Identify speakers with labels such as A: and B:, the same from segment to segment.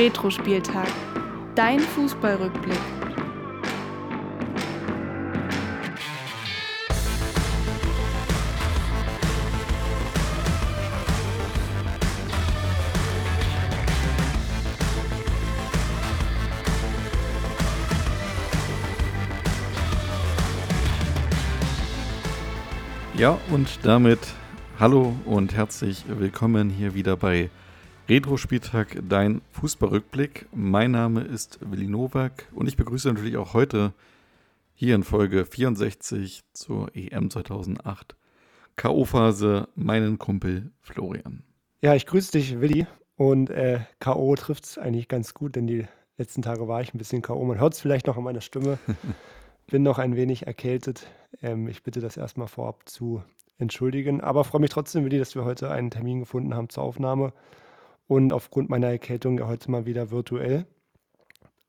A: Retro-Spieltag. Dein Fußballrückblick.
B: Ja, und damit hallo und herzlich willkommen hier wieder bei Retro-Spieltag, dein Fußballrückblick. Mein Name ist Willi Nowak und ich begrüße natürlich auch heute hier in Folge 64 zur EM 2008 K.O.-Phase meinen Kumpel Florian.
C: Ja, ich grüße dich, Willi. Und äh, K.O. trifft es eigentlich ganz gut, denn die letzten Tage war ich ein bisschen K.O. Man hört es vielleicht noch an meiner Stimme. Bin noch ein wenig erkältet. Ähm, ich bitte das erstmal vorab zu entschuldigen. Aber freue mich trotzdem, Willi, dass wir heute einen Termin gefunden haben zur Aufnahme. Und aufgrund meiner Erkältung ja heute mal wieder virtuell.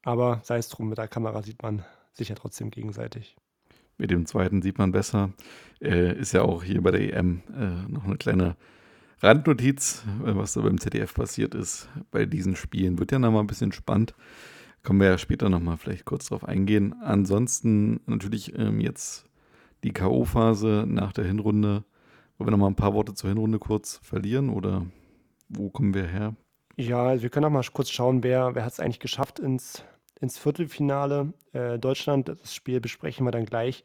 C: Aber sei es drum, mit der Kamera sieht man sich ja trotzdem gegenseitig.
B: Mit dem zweiten sieht man besser. Äh, ist ja auch hier bei der EM äh, noch eine kleine Randnotiz, äh, was da beim ZDF passiert ist bei diesen Spielen. Wird ja noch mal ein bisschen spannend. Können wir ja später nochmal vielleicht kurz drauf eingehen. Ansonsten natürlich ähm, jetzt die K.O.-Phase nach der Hinrunde. Wollen wir nochmal ein paar Worte zur Hinrunde kurz verlieren oder wo kommen wir her?
C: Ja, also wir können auch mal kurz schauen, wer, wer hat es eigentlich geschafft ins, ins Viertelfinale. Äh, Deutschland, das Spiel besprechen wir dann gleich.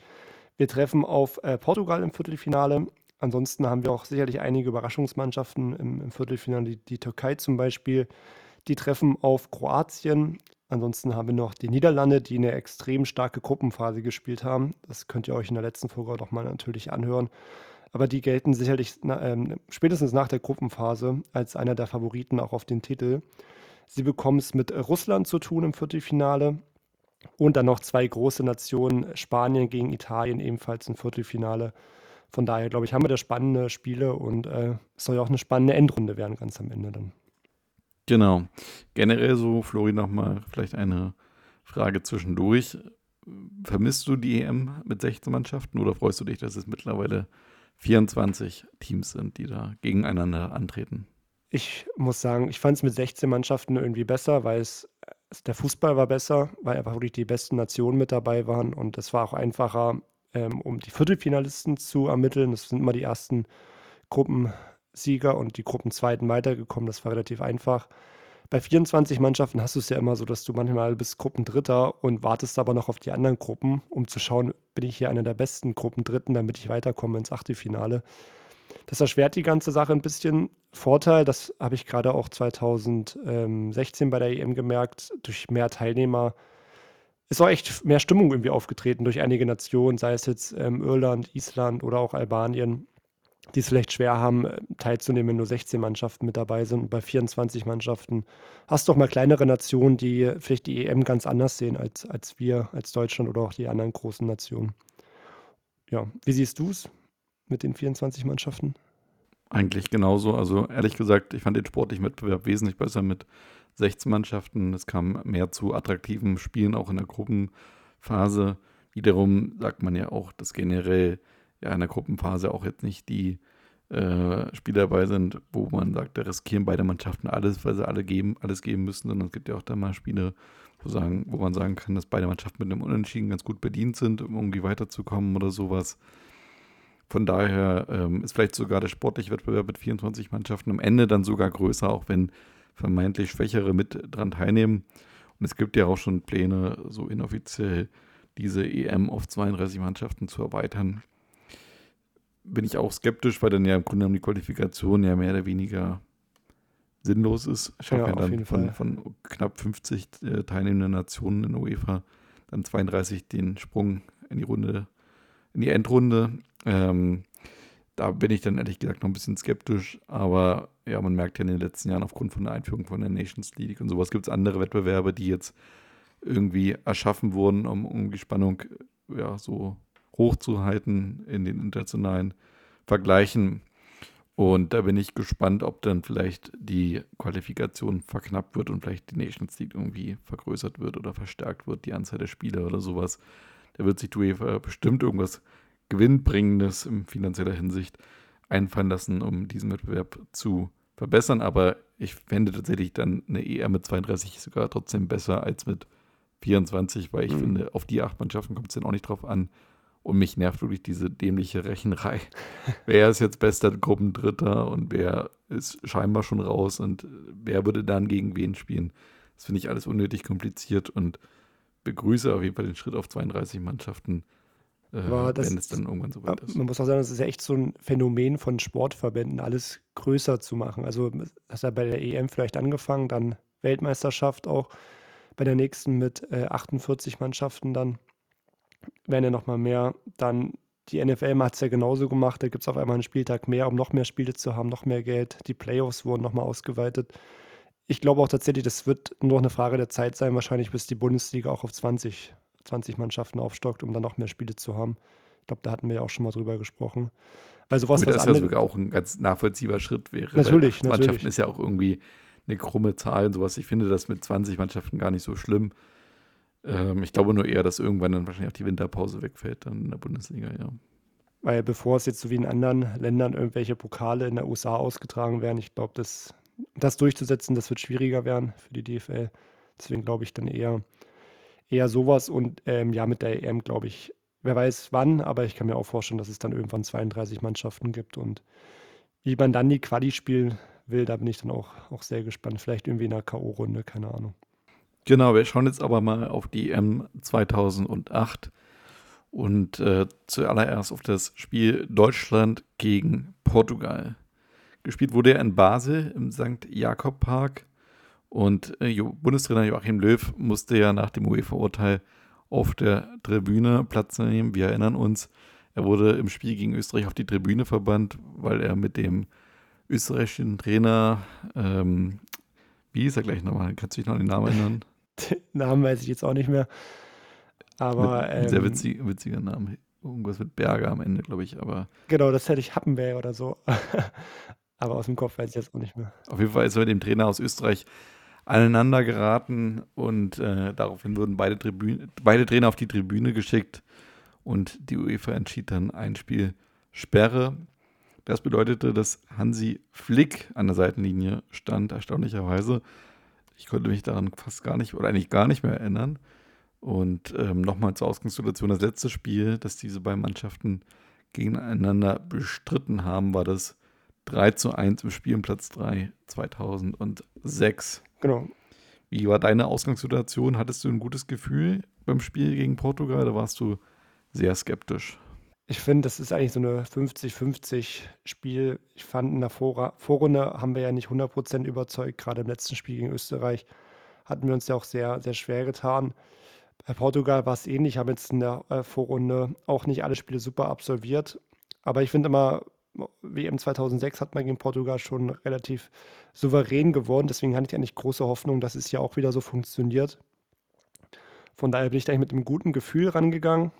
C: Wir treffen auf äh, Portugal im Viertelfinale. Ansonsten haben wir auch sicherlich einige Überraschungsmannschaften im, im Viertelfinale, die, die Türkei zum Beispiel. Die treffen auf Kroatien. Ansonsten haben wir noch die Niederlande, die eine extrem starke Gruppenphase gespielt haben. Das könnt ihr euch in der letzten Folge auch nochmal natürlich anhören. Aber die gelten sicherlich na, ähm, spätestens nach der Gruppenphase als einer der Favoriten auch auf den Titel. Sie bekommen es mit Russland zu tun im Viertelfinale. Und dann noch zwei große Nationen, Spanien gegen Italien, ebenfalls im Viertelfinale. Von daher, glaube ich, haben wir da spannende Spiele und äh, es soll ja auch eine spannende Endrunde werden, ganz am Ende dann.
B: Genau. Generell so, Flori, nochmal vielleicht eine Frage zwischendurch. Vermisst du die EM mit 16 Mannschaften oder freust du dich, dass es mittlerweile 24 Teams sind, die da gegeneinander antreten?
C: Ich muss sagen, ich fand es mit 16 Mannschaften irgendwie besser, weil es der Fußball war besser, weil einfach wirklich die besten Nationen mit dabei waren und es war auch einfacher, ähm, um die Viertelfinalisten zu ermitteln. Das sind immer die ersten Gruppen Sieger und die Gruppenzweiten weitergekommen. Das war relativ einfach. Bei 24 Mannschaften hast du es ja immer so, dass du manchmal bist Gruppendritter und wartest aber noch auf die anderen Gruppen, um zu schauen, bin ich hier einer der besten Gruppendritten, damit ich weiterkomme ins Achtelfinale. Das erschwert die ganze Sache ein bisschen. Vorteil, das habe ich gerade auch 2016 bei der EM gemerkt, durch mehr Teilnehmer ist auch echt mehr Stimmung irgendwie aufgetreten durch einige Nationen, sei es jetzt ähm, Irland, Island oder auch Albanien die es vielleicht schwer haben, äh, teilzunehmen, wenn nur 16 Mannschaften mit dabei sind. Und bei 24 Mannschaften hast du auch mal kleinere Nationen, die vielleicht die EM ganz anders sehen als, als wir, als Deutschland oder auch die anderen großen Nationen. Ja, wie siehst du es mit den 24 Mannschaften?
B: Eigentlich genauso. Also ehrlich gesagt, ich fand den sportlichen Wettbewerb wesentlich besser mit 16 Mannschaften. Es kam mehr zu attraktiven Spielen, auch in der Gruppenphase. Wiederum sagt man ja auch, dass generell ja in der Gruppenphase auch jetzt nicht die äh, Spiele dabei sind, wo man sagt, da riskieren beide Mannschaften alles, weil sie alle geben, alles geben müssen, sondern es gibt ja auch da mal Spiele, wo, sagen, wo man sagen kann, dass beide Mannschaften mit einem Unentschieden ganz gut bedient sind, um irgendwie weiterzukommen oder sowas. Von daher ähm, ist vielleicht sogar der sportliche Wettbewerb mit 24 Mannschaften am Ende dann sogar größer, auch wenn vermeintlich Schwächere mit dran teilnehmen. Und es gibt ja auch schon Pläne, so inoffiziell diese EM auf 32 Mannschaften zu erweitern bin ich auch skeptisch, weil dann ja im Grunde genommen die Qualifikation ja mehr oder weniger sinnlos ist. Ich habe ja, ja dann von, von, knapp 50 äh, teilnehmenden Nationen in UEFA dann 32 den Sprung in die Runde, in die Endrunde. Ähm, da bin ich dann ehrlich gesagt noch ein bisschen skeptisch, aber ja, man merkt ja in den letzten Jahren aufgrund von der Einführung von der Nations League und sowas gibt es andere Wettbewerbe, die jetzt irgendwie erschaffen wurden, um, um die Spannung ja so hochzuhalten in den internationalen Vergleichen. Und da bin ich gespannt, ob dann vielleicht die Qualifikation verknappt wird und vielleicht die Nations League irgendwie vergrößert wird oder verstärkt wird, die Anzahl der Spieler oder sowas. Da wird sich die UEFA bestimmt irgendwas Gewinnbringendes in finanzieller Hinsicht einfallen lassen, um diesen Wettbewerb zu verbessern, aber ich fände tatsächlich dann eine EM mit 32 sogar trotzdem besser als mit 24, weil ich mhm. finde, auf die acht Mannschaften kommt es dann auch nicht drauf an. Und mich nervt wirklich diese dämliche Rechenrei. wer ist jetzt bester Gruppendritter und wer ist scheinbar schon raus und wer würde dann gegen wen spielen? Das finde ich alles unnötig kompliziert und begrüße auf jeden Fall den Schritt auf 32 Mannschaften, äh, wenn es dann irgendwann so weit ist.
C: Man muss auch sagen, das ist ja echt so ein Phänomen von Sportverbänden, alles größer zu machen. Also das hat ja bei der EM vielleicht angefangen, dann Weltmeisterschaft auch bei der nächsten mit äh, 48 Mannschaften dann werden ja nochmal mehr. Dann die NFL hat es ja genauso gemacht. Da gibt es auf einmal einen Spieltag mehr, um noch mehr Spiele zu haben, noch mehr Geld. Die Playoffs wurden nochmal ausgeweitet. Ich glaube auch tatsächlich, das wird nur eine Frage der Zeit sein, wahrscheinlich bis die Bundesliga auch auf 20, 20 Mannschaften aufstockt, um dann noch mehr Spiele zu haben. Ich glaube, da hatten wir ja auch schon mal drüber gesprochen.
B: Weil sowas, Gut, was das ja sogar auch ein ganz nachvollziehbarer Schritt wäre.
C: Natürlich,
B: natürlich. Mannschaften ist ja auch irgendwie eine krumme Zahl und sowas. Ich finde das mit 20 Mannschaften gar nicht so schlimm. Ähm, ich glaube nur eher, dass irgendwann dann wahrscheinlich auch die Winterpause wegfällt dann in der Bundesliga, ja.
C: Weil bevor es jetzt so wie in anderen Ländern irgendwelche Pokale in der USA ausgetragen werden, ich glaube, das, das durchzusetzen, das wird schwieriger werden für die DFL. Deswegen glaube ich dann eher, eher sowas und ähm, ja, mit der EM glaube ich, wer weiß wann, aber ich kann mir auch vorstellen, dass es dann irgendwann 32 Mannschaften gibt und wie man dann die Quali spielen will, da bin ich dann auch, auch sehr gespannt. Vielleicht irgendwie in einer K.O.-Runde, keine Ahnung.
B: Genau, wir schauen jetzt aber mal auf die EM 2008 und äh, zuallererst auf das Spiel Deutschland gegen Portugal. Gespielt wurde er in Basel im St. Jakob Park und äh, Bundestrainer Joachim Löw musste ja nach dem UEFA-Urteil auf der Tribüne Platz nehmen. Wir erinnern uns, er wurde im Spiel gegen Österreich auf die Tribüne verbannt, weil er mit dem österreichischen Trainer, ähm, wie ist er gleich nochmal? Kannst du dich noch an den Namen erinnern?
C: Den Namen weiß ich jetzt auch nicht mehr. Aber.
B: Mit, ähm, sehr witzig, witziger Name. Irgendwas mit Berger am Ende, glaube ich. Aber
C: genau, das hätte ich Happenberg oder so. aber aus dem Kopf weiß ich jetzt auch nicht mehr.
B: Auf jeden Fall ist er mit dem Trainer aus Österreich aneinander geraten und äh, daraufhin wurden beide, Tribüne, beide Trainer auf die Tribüne geschickt und die UEFA entschied dann ein Spiel Sperre. Das bedeutete, dass Hansi Flick an der Seitenlinie stand, erstaunlicherweise. Ich konnte mich daran fast gar nicht oder eigentlich gar nicht mehr erinnern. Und ähm, nochmal zur Ausgangssituation: Das letzte Spiel, das diese beiden Mannschaften gegeneinander bestritten haben, war das 3 zu 1 im Spiel um Platz 3 2006.
C: Genau.
B: Wie war deine Ausgangssituation? Hattest du ein gutes Gefühl beim Spiel gegen Portugal oder warst du sehr skeptisch?
C: Ich finde, das ist eigentlich so eine 50-50 Spiel. Ich fand in der Vor Vorrunde haben wir ja nicht 100% überzeugt. Gerade im letzten Spiel gegen Österreich hatten wir uns ja auch sehr, sehr schwer getan. Bei Portugal war es ähnlich, haben jetzt in der äh, Vorrunde auch nicht alle Spiele super absolviert. Aber ich finde immer, WM 2006 hat man gegen Portugal schon relativ souverän gewonnen. Deswegen hatte ich eigentlich große Hoffnung, dass es ja auch wieder so funktioniert. Von daher bin ich da mit einem guten Gefühl rangegangen.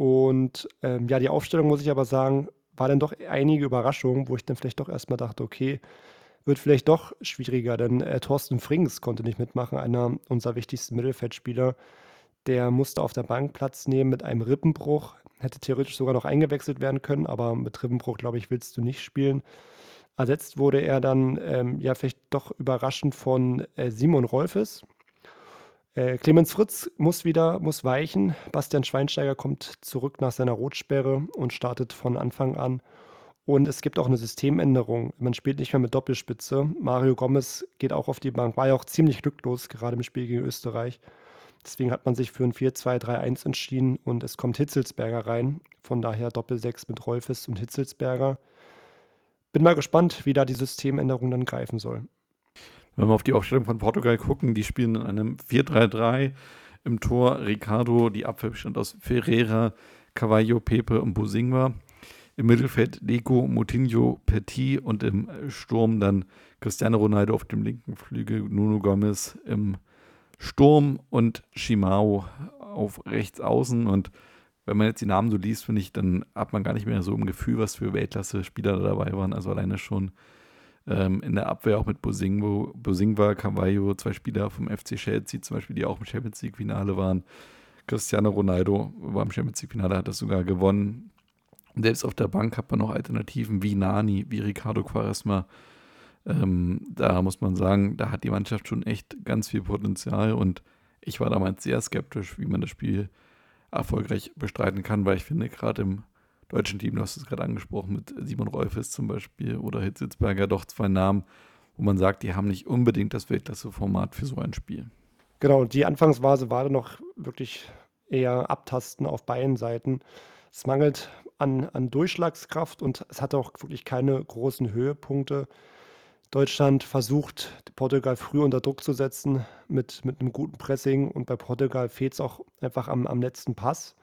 C: Und ähm, ja, die Aufstellung, muss ich aber sagen, war dann doch einige Überraschungen, wo ich dann vielleicht doch erstmal dachte, okay, wird vielleicht doch schwieriger, denn äh, Thorsten Frings konnte nicht mitmachen, einer unserer wichtigsten Mittelfeldspieler. Der musste auf der Bank Platz nehmen mit einem Rippenbruch, hätte theoretisch sogar noch eingewechselt werden können, aber mit Rippenbruch, glaube ich, willst du nicht spielen. Ersetzt wurde er dann ähm, ja vielleicht doch überraschend von äh, Simon Rolfes, äh, Clemens Fritz muss wieder, muss weichen. Bastian Schweinsteiger kommt zurück nach seiner Rotsperre und startet von Anfang an. Und es gibt auch eine Systemänderung. Man spielt nicht mehr mit Doppelspitze. Mario Gomez geht auch auf die Bank. War ja auch ziemlich glücklos, gerade im Spiel gegen Österreich. Deswegen hat man sich für ein 4-2-3-1 entschieden und es kommt Hitzelsberger rein. Von daher Doppel-6 mit Rolfes und Hitzelsberger. Bin mal gespannt, wie da die Systemänderung dann greifen soll.
B: Wenn wir auf die Aufstellung von Portugal gucken, die spielen in einem 4-3-3 im Tor Ricardo, die Abwehr bestand aus Ferreira, Cavallo, Pepe und Bosingwa. Im Mittelfeld Deco, Moutinho, Petit und im Sturm dann Cristiano Ronaldo auf dem linken Flügel, Nuno Gomez im Sturm und Shimao auf rechts außen. Und wenn man jetzt die Namen so liest, finde ich, dann hat man gar nicht mehr so ein Gefühl, was für Weltklasse-Spieler da dabei waren. Also alleine schon ähm, in der Abwehr auch mit Bosingwo, Bosingwa, Cavallo, zwei Spieler vom FC Chelsea zum Beispiel, die auch im Champions League-Finale waren. Cristiano Ronaldo war im Champions League-Finale, hat das sogar gewonnen. Und selbst auf der Bank hat man noch Alternativen wie Nani, wie Ricardo Quaresma, Ähm, da muss man sagen, da hat die Mannschaft schon echt ganz viel Potenzial und ich war damals sehr skeptisch, wie man das Spiel erfolgreich bestreiten kann, weil ich finde, gerade im deutschen Team, du hast es gerade angesprochen, mit Simon Rolfes zum Beispiel oder Hitzitzberger, doch zwei Namen, wo man sagt, die haben nicht unbedingt das Weltklasse-Format für so ein Spiel.
C: Genau, die Anfangsphase war noch wirklich eher abtasten auf beiden Seiten. Es mangelt an, an Durchschlagskraft und es hat auch wirklich keine großen Höhepunkte. Deutschland versucht, Portugal früh unter Druck zu setzen mit, mit einem guten Pressing und bei Portugal fehlt es auch einfach am, am letzten Pass.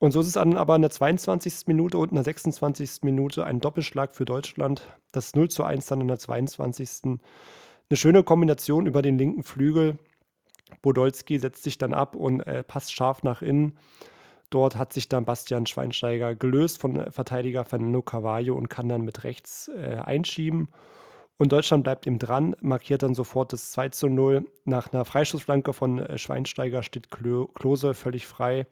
C: Und so ist es dann aber in der 22. Minute und in der 26. Minute ein Doppelschlag für Deutschland. Das 0 zu 1 dann in der 22. Eine schöne Kombination über den linken Flügel. Podolski setzt sich dann ab und äh, passt scharf nach innen. Dort hat sich dann Bastian Schweinsteiger gelöst von Verteidiger Fernando Carvalho und kann dann mit rechts äh, einschieben. Und Deutschland bleibt ihm dran, markiert dann sofort das 2 zu 0. Nach einer Freischussflanke von äh, Schweinsteiger steht Klose völlig frei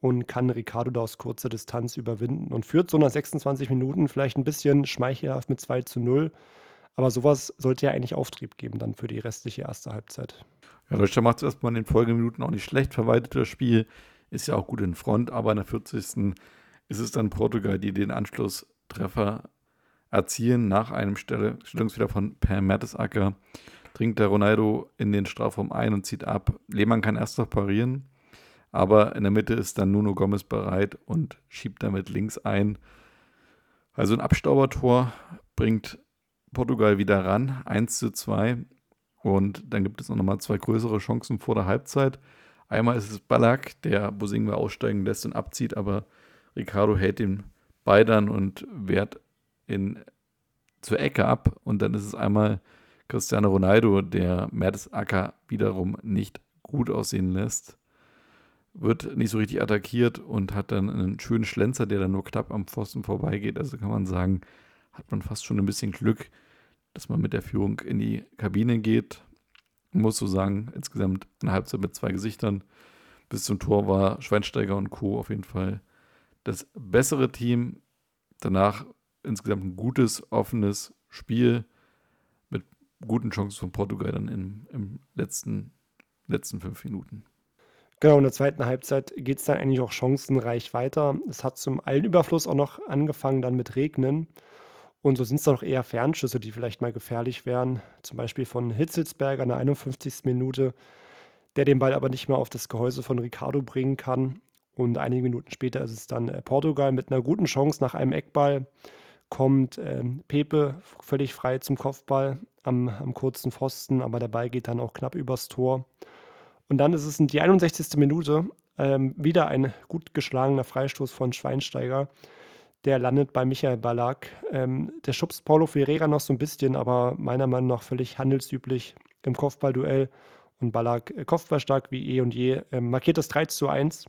C: und kann Ricardo da aus kurzer Distanz überwinden und führt so nach 26 Minuten vielleicht ein bisschen schmeichelhaft mit 2 zu 0. Aber sowas sollte ja eigentlich Auftrieb geben dann für die restliche erste Halbzeit.
B: Ja, Deutschland macht es erstmal in den Folgeminuten auch nicht schlecht, verwaltet das Spiel, ist ja auch gut in Front, aber in der 40. ist es dann Portugal, die den Anschlusstreffer erzielen. Nach einem Stellungsfehler von Per Mertesacker dringt der Ronaldo in den Strafraum ein und zieht ab. Lehmann kann erst noch parieren, aber in der Mitte ist dann Nuno Gomez bereit und schiebt damit links ein. Also ein Abstaubertor bringt Portugal wieder ran, 1 zu 2. Und dann gibt es noch mal zwei größere Chancen vor der Halbzeit. Einmal ist es Ballack, der Bosingwe aussteigen lässt und abzieht, aber Ricardo hält den dann und wehrt in, zur Ecke ab. Und dann ist es einmal Cristiano Ronaldo, der Mertesacker wiederum nicht gut aussehen lässt wird nicht so richtig attackiert und hat dann einen schönen Schlenzer, der dann nur knapp am Pfosten vorbeigeht. Also kann man sagen, hat man fast schon ein bisschen Glück, dass man mit der Führung in die Kabine geht. Muss so sagen, insgesamt eine Halbzeit mit zwei Gesichtern. Bis zum Tor war Schweinsteiger und Co. auf jeden Fall das bessere Team. Danach insgesamt ein gutes, offenes Spiel mit guten Chancen von Portugal dann im, im letzten, letzten fünf Minuten.
C: Genau, in der zweiten Halbzeit geht es dann eigentlich auch chancenreich weiter. Es hat zum Allüberfluss auch noch angefangen dann mit Regnen. Und so sind es dann auch eher Fernschüsse, die vielleicht mal gefährlich wären. Zum Beispiel von Hitzelsberger in der 51. Minute, der den Ball aber nicht mehr auf das Gehäuse von Ricardo bringen kann. Und einige Minuten später ist es dann äh, Portugal mit einer guten Chance nach einem Eckball. Kommt äh, Pepe völlig frei zum Kopfball am, am kurzen Pfosten, aber der Ball geht dann auch knapp übers Tor. Und dann ist es in die 61. Minute ähm, wieder ein gut geschlagener Freistoß von Schweinsteiger. Der landet bei Michael Ballack. Ähm, der schubst Paulo Ferreira noch so ein bisschen, aber meiner Meinung nach völlig handelsüblich im Kopfballduell. Und Ballack, äh, kopfballstark wie eh und je, äh, markiert das 3 zu 1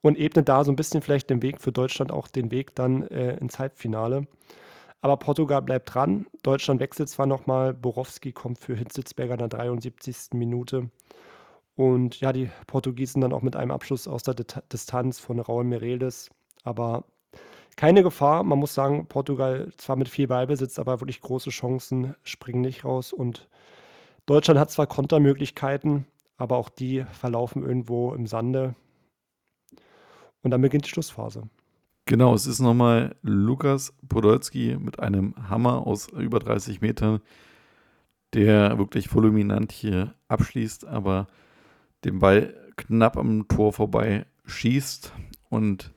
C: und ebnet da so ein bisschen vielleicht den Weg für Deutschland auch den Weg dann äh, ins Halbfinale. Aber Portugal bleibt dran. Deutschland wechselt zwar nochmal. Borowski kommt für Hitzelsberger in der 73. Minute. Und ja, die Portugiesen dann auch mit einem Abschluss aus der Distanz von Raul Mireles. Aber keine Gefahr. Man muss sagen, Portugal zwar mit viel Ballbesitz, aber wirklich große Chancen springen nicht raus. Und Deutschland hat zwar Kontermöglichkeiten, aber auch die verlaufen irgendwo im Sande. Und dann beginnt die Schlussphase.
B: Genau, es ist nochmal Lukas Podolski mit einem Hammer aus über 30 Metern, der wirklich fulminant hier abschließt, aber den Ball knapp am Tor vorbei schießt und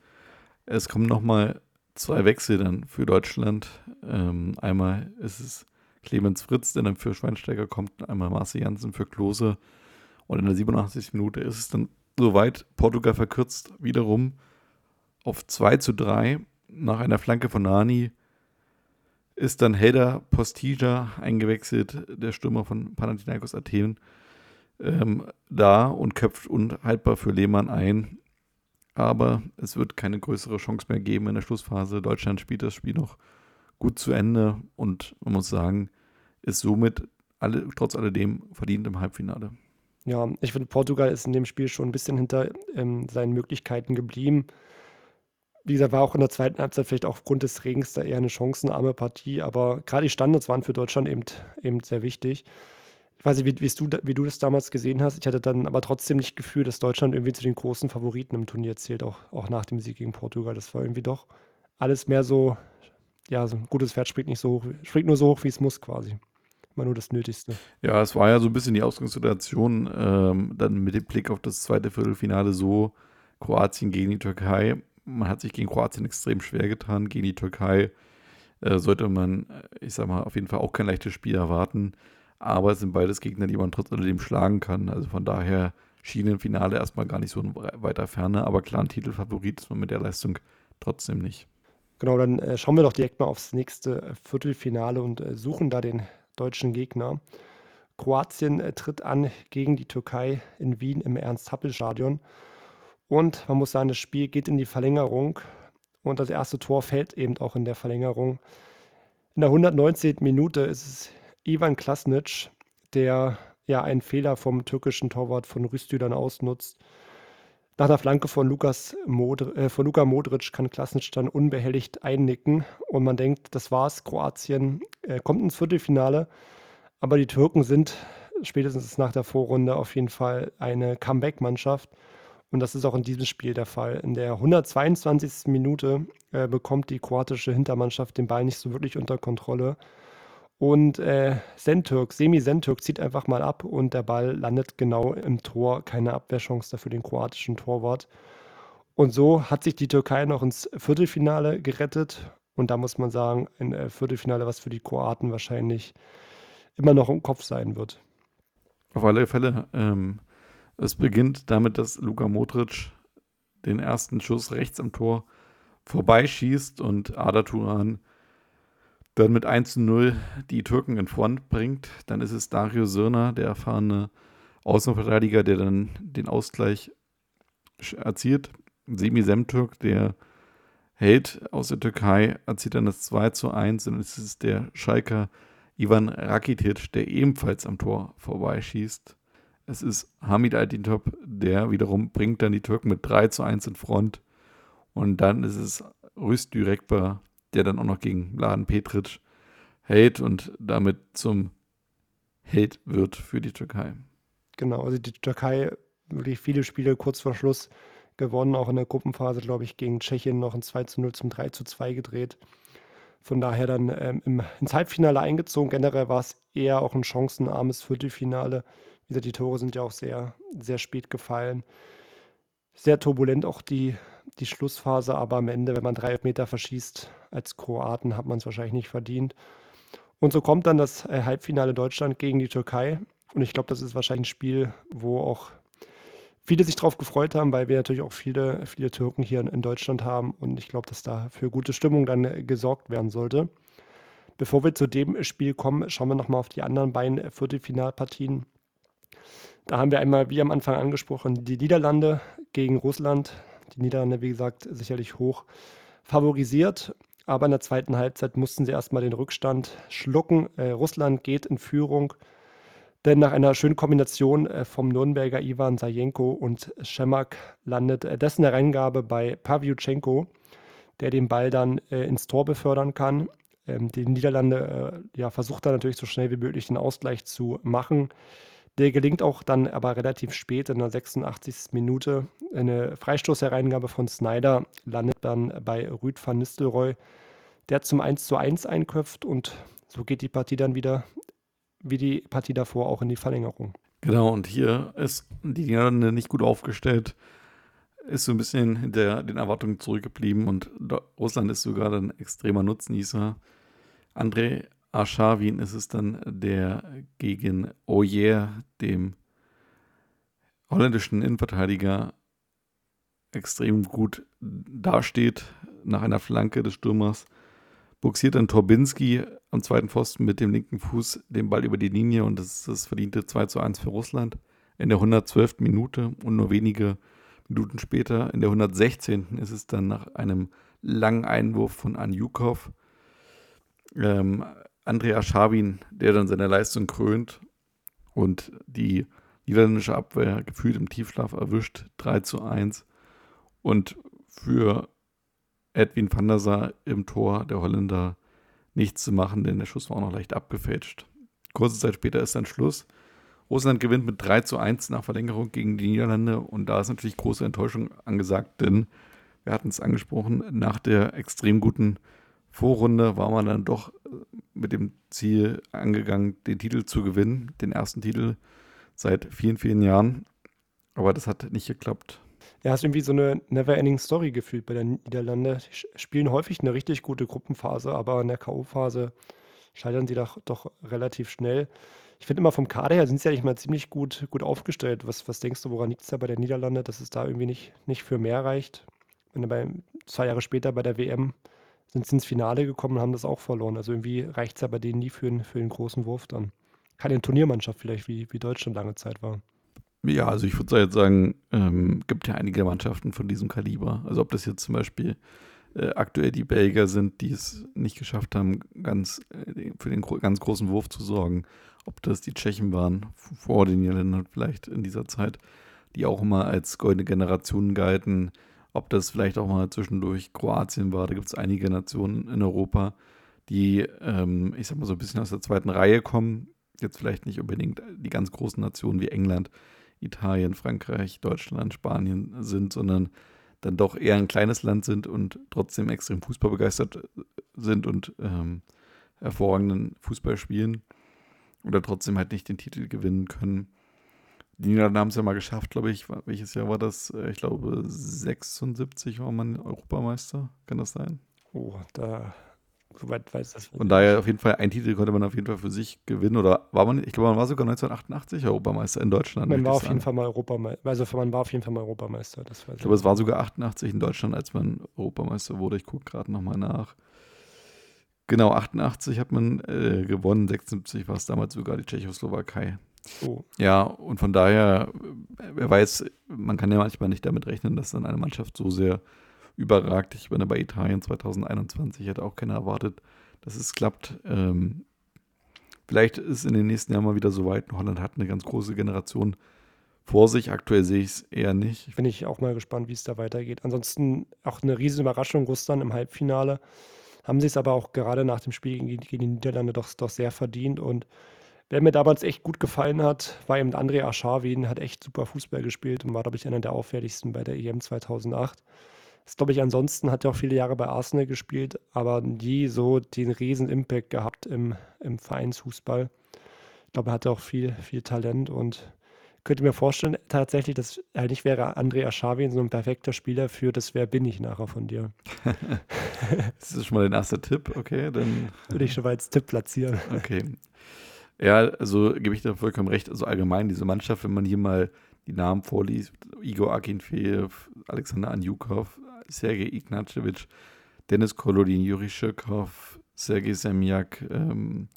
B: es kommen nochmal zwei Wechsel dann für Deutschland. Ähm, einmal ist es Clemens Fritz, der dann für Schweinsteiger kommt, einmal Marcel Janssen für Klose. Und in der 87. Minute ist es dann soweit. Portugal verkürzt wiederum auf 2 zu 3 nach einer Flanke von Nani. Ist dann Helder Postija eingewechselt, der Stürmer von Panathinaikos Athen ähm, da und köpft unhaltbar für Lehmann ein. Aber es wird keine größere Chance mehr geben in der Schlussphase. Deutschland spielt das Spiel noch gut zu Ende und man muss sagen, ist somit alle, trotz alledem verdient im Halbfinale.
C: Ja, ich finde, Portugal ist in dem Spiel schon ein bisschen hinter ähm, seinen Möglichkeiten geblieben. wie gesagt, war auch in der zweiten Halbzeit vielleicht auch aufgrund des Regens da eher eine chancenarme Partie, aber gerade die Standards waren für Deutschland eben, eben sehr wichtig. Ich weiß nicht, wie, du, wie du das damals gesehen hast. Ich hatte dann aber trotzdem nicht Gefühl, dass Deutschland irgendwie zu den großen Favoriten im Turnier zählt, auch, auch nach dem Sieg gegen Portugal. Das war irgendwie doch alles mehr so, ja, so ein gutes Pferd springt nicht so hoch, springt nur so hoch, wie es muss quasi. Immer nur das Nötigste.
B: Ja, es war ja so ein bisschen die Ausgangssituation, ähm, dann mit dem Blick auf das zweite Viertelfinale so Kroatien gegen die Türkei. Man hat sich gegen Kroatien extrem schwer getan. Gegen die Türkei äh, sollte man, äh, ich sag mal, auf jeden Fall auch kein leichtes Spiel erwarten. Aber es sind beides Gegner, die man trotz alledem schlagen kann. Also von daher schien im Finale erstmal gar nicht so in weiter Ferne. Aber klar, ein Titelfavorit ist man mit der Leistung trotzdem nicht.
C: Genau, dann äh, schauen wir doch direkt mal aufs nächste äh, Viertelfinale und äh, suchen da den deutschen Gegner. Kroatien äh, tritt an gegen die Türkei in Wien im Ernst-Happel-Stadion. Und man muss sagen, das Spiel geht in die Verlängerung. Und das erste Tor fällt eben auch in der Verlängerung. In der 119. Minute ist es Ivan Klasnic, der ja einen Fehler vom türkischen Torwart von Rüstü ausnutzt. Nach der Flanke von, Lukas Modr äh, von Luka Modric kann Klasnic dann unbehelligt einnicken und man denkt, das war's, Kroatien äh, kommt ins Viertelfinale. Aber die Türken sind spätestens nach der Vorrunde auf jeden Fall eine Comeback-Mannschaft. Und das ist auch in diesem Spiel der Fall. In der 122. Minute äh, bekommt die kroatische Hintermannschaft den Ball nicht so wirklich unter Kontrolle und äh, Sentürk, Semi-Sentürk zieht einfach mal ab und der Ball landet genau im Tor. Keine Abwehrchance dafür den kroatischen Torwart. Und so hat sich die Türkei noch ins Viertelfinale gerettet. Und da muss man sagen, ein äh, Viertelfinale, was für die Kroaten wahrscheinlich immer noch im Kopf sein wird.
B: Auf alle Fälle. Ähm, es beginnt damit, dass Luka Modric den ersten Schuss rechts am Tor vorbeischießt und Ada Turan dann mit 1 zu 0 die Türken in Front bringt. Dann ist es Dario Sirner, der erfahrene Außenverteidiger, der dann den Ausgleich erzielt. Semi Semtürk, der Held aus der Türkei, erzielt dann das 2 zu 1 und es ist der Schalker Ivan Rakitic, der ebenfalls am Tor vorbeischießt. Es ist Hamid Altintop, der wiederum bringt dann die Türken mit 3 zu 1 in Front. Und dann ist es Rüst Direktbar, der dann auch noch gegen Laden Petric hält und damit zum Held wird für die Türkei.
C: Genau, also die Türkei wirklich viele Spiele kurz vor Schluss gewonnen, auch in der Gruppenphase, glaube ich, gegen Tschechien noch ein 2 zu 0 zum 3 zu 2 gedreht. Von daher dann ähm, im, ins Halbfinale eingezogen. Generell war es eher auch ein chancenarmes Viertelfinale. Wie gesagt, die Tore sind ja auch sehr, sehr spät gefallen. Sehr turbulent auch die, die Schlussphase, aber am Ende, wenn man drei Meter verschießt als Kroaten, hat man es wahrscheinlich nicht verdient. Und so kommt dann das äh, Halbfinale Deutschland gegen die Türkei. Und ich glaube, das ist wahrscheinlich ein Spiel, wo auch viele sich drauf gefreut haben, weil wir natürlich auch viele, viele Türken hier in Deutschland haben. Und ich glaube, dass da für gute Stimmung dann äh, gesorgt werden sollte. Bevor wir zu dem Spiel kommen, schauen wir nochmal auf die anderen beiden äh, Viertelfinalpartien. Da haben wir einmal, wie am Anfang angesprochen, die Niederlande gegen Russland die Niederlande, wie gesagt, sicherlich hoch favorisiert. Aber in der zweiten Halbzeit mussten sie erstmal den Rückstand schlucken. Äh, Russland geht in Führung. Denn nach einer schönen Kombination äh, vom Nürnberger Ivan Sajenko und Schemak landet äh, dessen Reingabe bei Pavlyuchenko, der den Ball dann äh, ins Tor befördern kann. Ähm, die Niederlande äh, ja, versucht dann natürlich so schnell wie möglich den Ausgleich zu machen. Der gelingt auch dann aber relativ spät in der 86. Minute. Eine Freistoßhereingabe von Snyder landet dann bei Rüd van Nistelrooy, der zum 1 zu 1 einköpft und so geht die Partie dann wieder wie die Partie davor auch in die Verlängerung.
B: Genau, und hier ist die Niederlande nicht gut aufgestellt, ist so ein bisschen hinter den Erwartungen zurückgeblieben und Russland ist sogar ein extremer Nutznießer. André Arshavin ist es dann, der gegen Oyer, dem holländischen Innenverteidiger, extrem gut dasteht nach einer Flanke des Stürmers. Buxiert dann Torbinski am zweiten Pfosten mit dem linken Fuß den Ball über die Linie und das ist das verdiente 2 zu 1 für Russland in der 112. Minute und nur wenige Minuten später, in der 116. ist es dann nach einem langen Einwurf von Anjukov ähm, Andrea Schawin, der dann seine Leistung krönt und die niederländische Abwehr gefühlt im Tiefschlaf erwischt, 3 zu 1. Und für Edwin van der Sar im Tor, der Holländer, nichts zu machen, denn der Schuss war auch noch leicht abgefälscht. Kurze Zeit später ist dann Schluss. Russland gewinnt mit 3 zu 1 nach Verlängerung gegen die Niederlande und da ist natürlich große Enttäuschung angesagt, denn wir hatten es angesprochen, nach der extrem guten Vorrunde war man dann doch äh, mit dem Ziel angegangen, den Titel zu gewinnen, den ersten Titel seit vielen, vielen Jahren. Aber das hat nicht geklappt.
C: Ja, hast irgendwie so eine Never-Ending Story gefühlt bei den Niederlande. Die spielen häufig eine richtig gute Gruppenphase, aber in der K.O.-Phase scheitern sie doch, doch relativ schnell. Ich finde immer vom Kader her sind sie ja nicht mal ziemlich gut, gut aufgestellt. Was, was denkst du, woran liegt es da bei den Niederlande, dass es da irgendwie nicht, nicht für mehr reicht? Wenn bei, zwei Jahre später bei der WM sind sie ins Finale gekommen und haben das auch verloren. Also irgendwie reicht es ja bei denen nie für, für einen großen Wurf dann. Keine Turniermannschaft vielleicht, wie, wie Deutschland lange Zeit war.
B: Ja, also ich würde sagen, ähm, gibt ja einige Mannschaften von diesem Kaliber. Also ob das jetzt zum Beispiel äh, aktuell die Belgier sind, die es nicht geschafft haben, ganz äh, für den ganz großen Wurf zu sorgen. Ob das die Tschechen waren, vor den Niederländern vielleicht in dieser Zeit, die auch immer als goldene Generation galten. Ob das vielleicht auch mal zwischendurch Kroatien war. Da gibt es einige Nationen in Europa, die, ähm, ich sag mal, so ein bisschen aus der zweiten Reihe kommen. Jetzt vielleicht nicht unbedingt die ganz großen Nationen wie England, Italien, Frankreich, Deutschland, Spanien sind, sondern dann doch eher ein kleines Land sind und trotzdem extrem fußballbegeistert sind und ähm, hervorragenden Fußball spielen oder trotzdem halt nicht den Titel gewinnen können. Die Niederlande haben es ja mal geschafft, glaube ich. Welches Jahr war das? Äh, ich glaube, 76 war man Europameister. Kann das sein?
C: Oh, da Soweit weiß das.
B: Von daher auf jeden Fall, ein Titel konnte man auf jeden Fall für sich gewinnen. Oder war man, ich glaube, man war sogar 1988 Europameister in Deutschland.
C: Man war auf jeden Fall mal Europameister. Also man war auf jeden Fall mal Europameister.
B: ich glaube, es war sogar 88 in Deutschland, als man Europameister wurde. Ich gucke gerade nochmal nach. Genau, 88 hat man äh, gewonnen, 76 war es damals sogar die Tschechoslowakei. Oh. Ja, und von daher, wer weiß, man kann ja manchmal nicht damit rechnen, dass dann eine Mannschaft so sehr überragt. Ich bin bei Italien 2021, hätte auch keiner erwartet, dass es klappt. Ähm, vielleicht ist in den nächsten Jahren mal wieder so weit. Holland hat eine ganz große Generation vor sich. Aktuell sehe ich es eher nicht.
C: Bin ich auch mal gespannt, wie es da weitergeht. Ansonsten auch eine riesige Überraschung, Russland im Halbfinale. Haben sie es aber auch gerade nach dem Spiel gegen, gegen die Niederlande doch, doch sehr verdient. Und wer mir damals echt gut gefallen hat, war eben André Ascharwin, hat echt super Fußball gespielt und war, glaube ich, einer der auffälligsten bei der EM 2008. Ist, glaube ich, ansonsten hat er auch viele Jahre bei Arsenal gespielt, aber nie so den riesen Impact gehabt im, im Vereinsfußball. Ich glaube, er hatte auch viel, viel Talent und könnte mir vorstellen, tatsächlich, dass eigentlich wäre André Aschawin so ein perfekter Spieler für das Wer bin ich nachher von dir.
B: das ist schon mal dein erster Tipp, okay? Dann
C: würde ich schon mal als Tipp platzieren.
B: Okay. Ja, also gebe ich dir vollkommen recht. Also allgemein, diese Mannschaft, wenn man hier mal die Namen vorliest, Igor Akinfeev, Alexander Anjukov, Sergei Ignatjevich, Dennis Kolodin, Juri Schirkov, Sergei Semjak, ähm,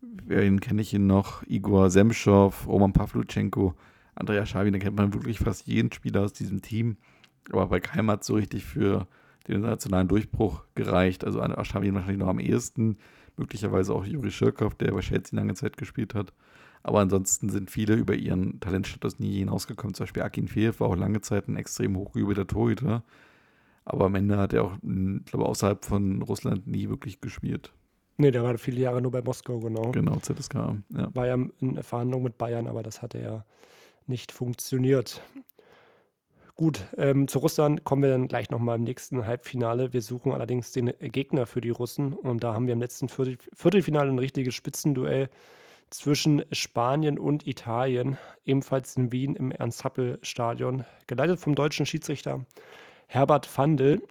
B: wen kenne ich ihn noch? Igor Semschow, Roman Pavluchenko, Andrea Schavi, da kennt man wirklich fast jeden Spieler aus diesem Team. Aber bei keinem hat so richtig für den internationalen Durchbruch gereicht. Also Schavi wahrscheinlich noch am ehesten, möglicherweise auch Juri Schirkov, der bei Chelsea lange Zeit gespielt hat. Aber ansonsten sind viele über ihren Talentstatus nie hinausgekommen. Zum Beispiel Akin Feev war auch lange Zeit ein extrem hochgeübter Torhüter. Aber am Ende hat er auch, ich glaube, außerhalb von Russland nie wirklich gespielt.
C: Nee, der war viele Jahre nur bei Moskau, genau.
B: Genau, ZSK.
C: Ja. War ja in Verhandlung mit Bayern, aber das hatte ja nicht funktioniert. Gut, ähm, zu Russland kommen wir dann gleich nochmal im nächsten Halbfinale. Wir suchen allerdings den Gegner für die Russen und da haben wir im letzten Viertel Viertelfinale ein richtiges Spitzenduell zwischen Spanien und Italien, ebenfalls in Wien im Ernst-Happel-Stadion, geleitet vom deutschen Schiedsrichter Herbert Vandel.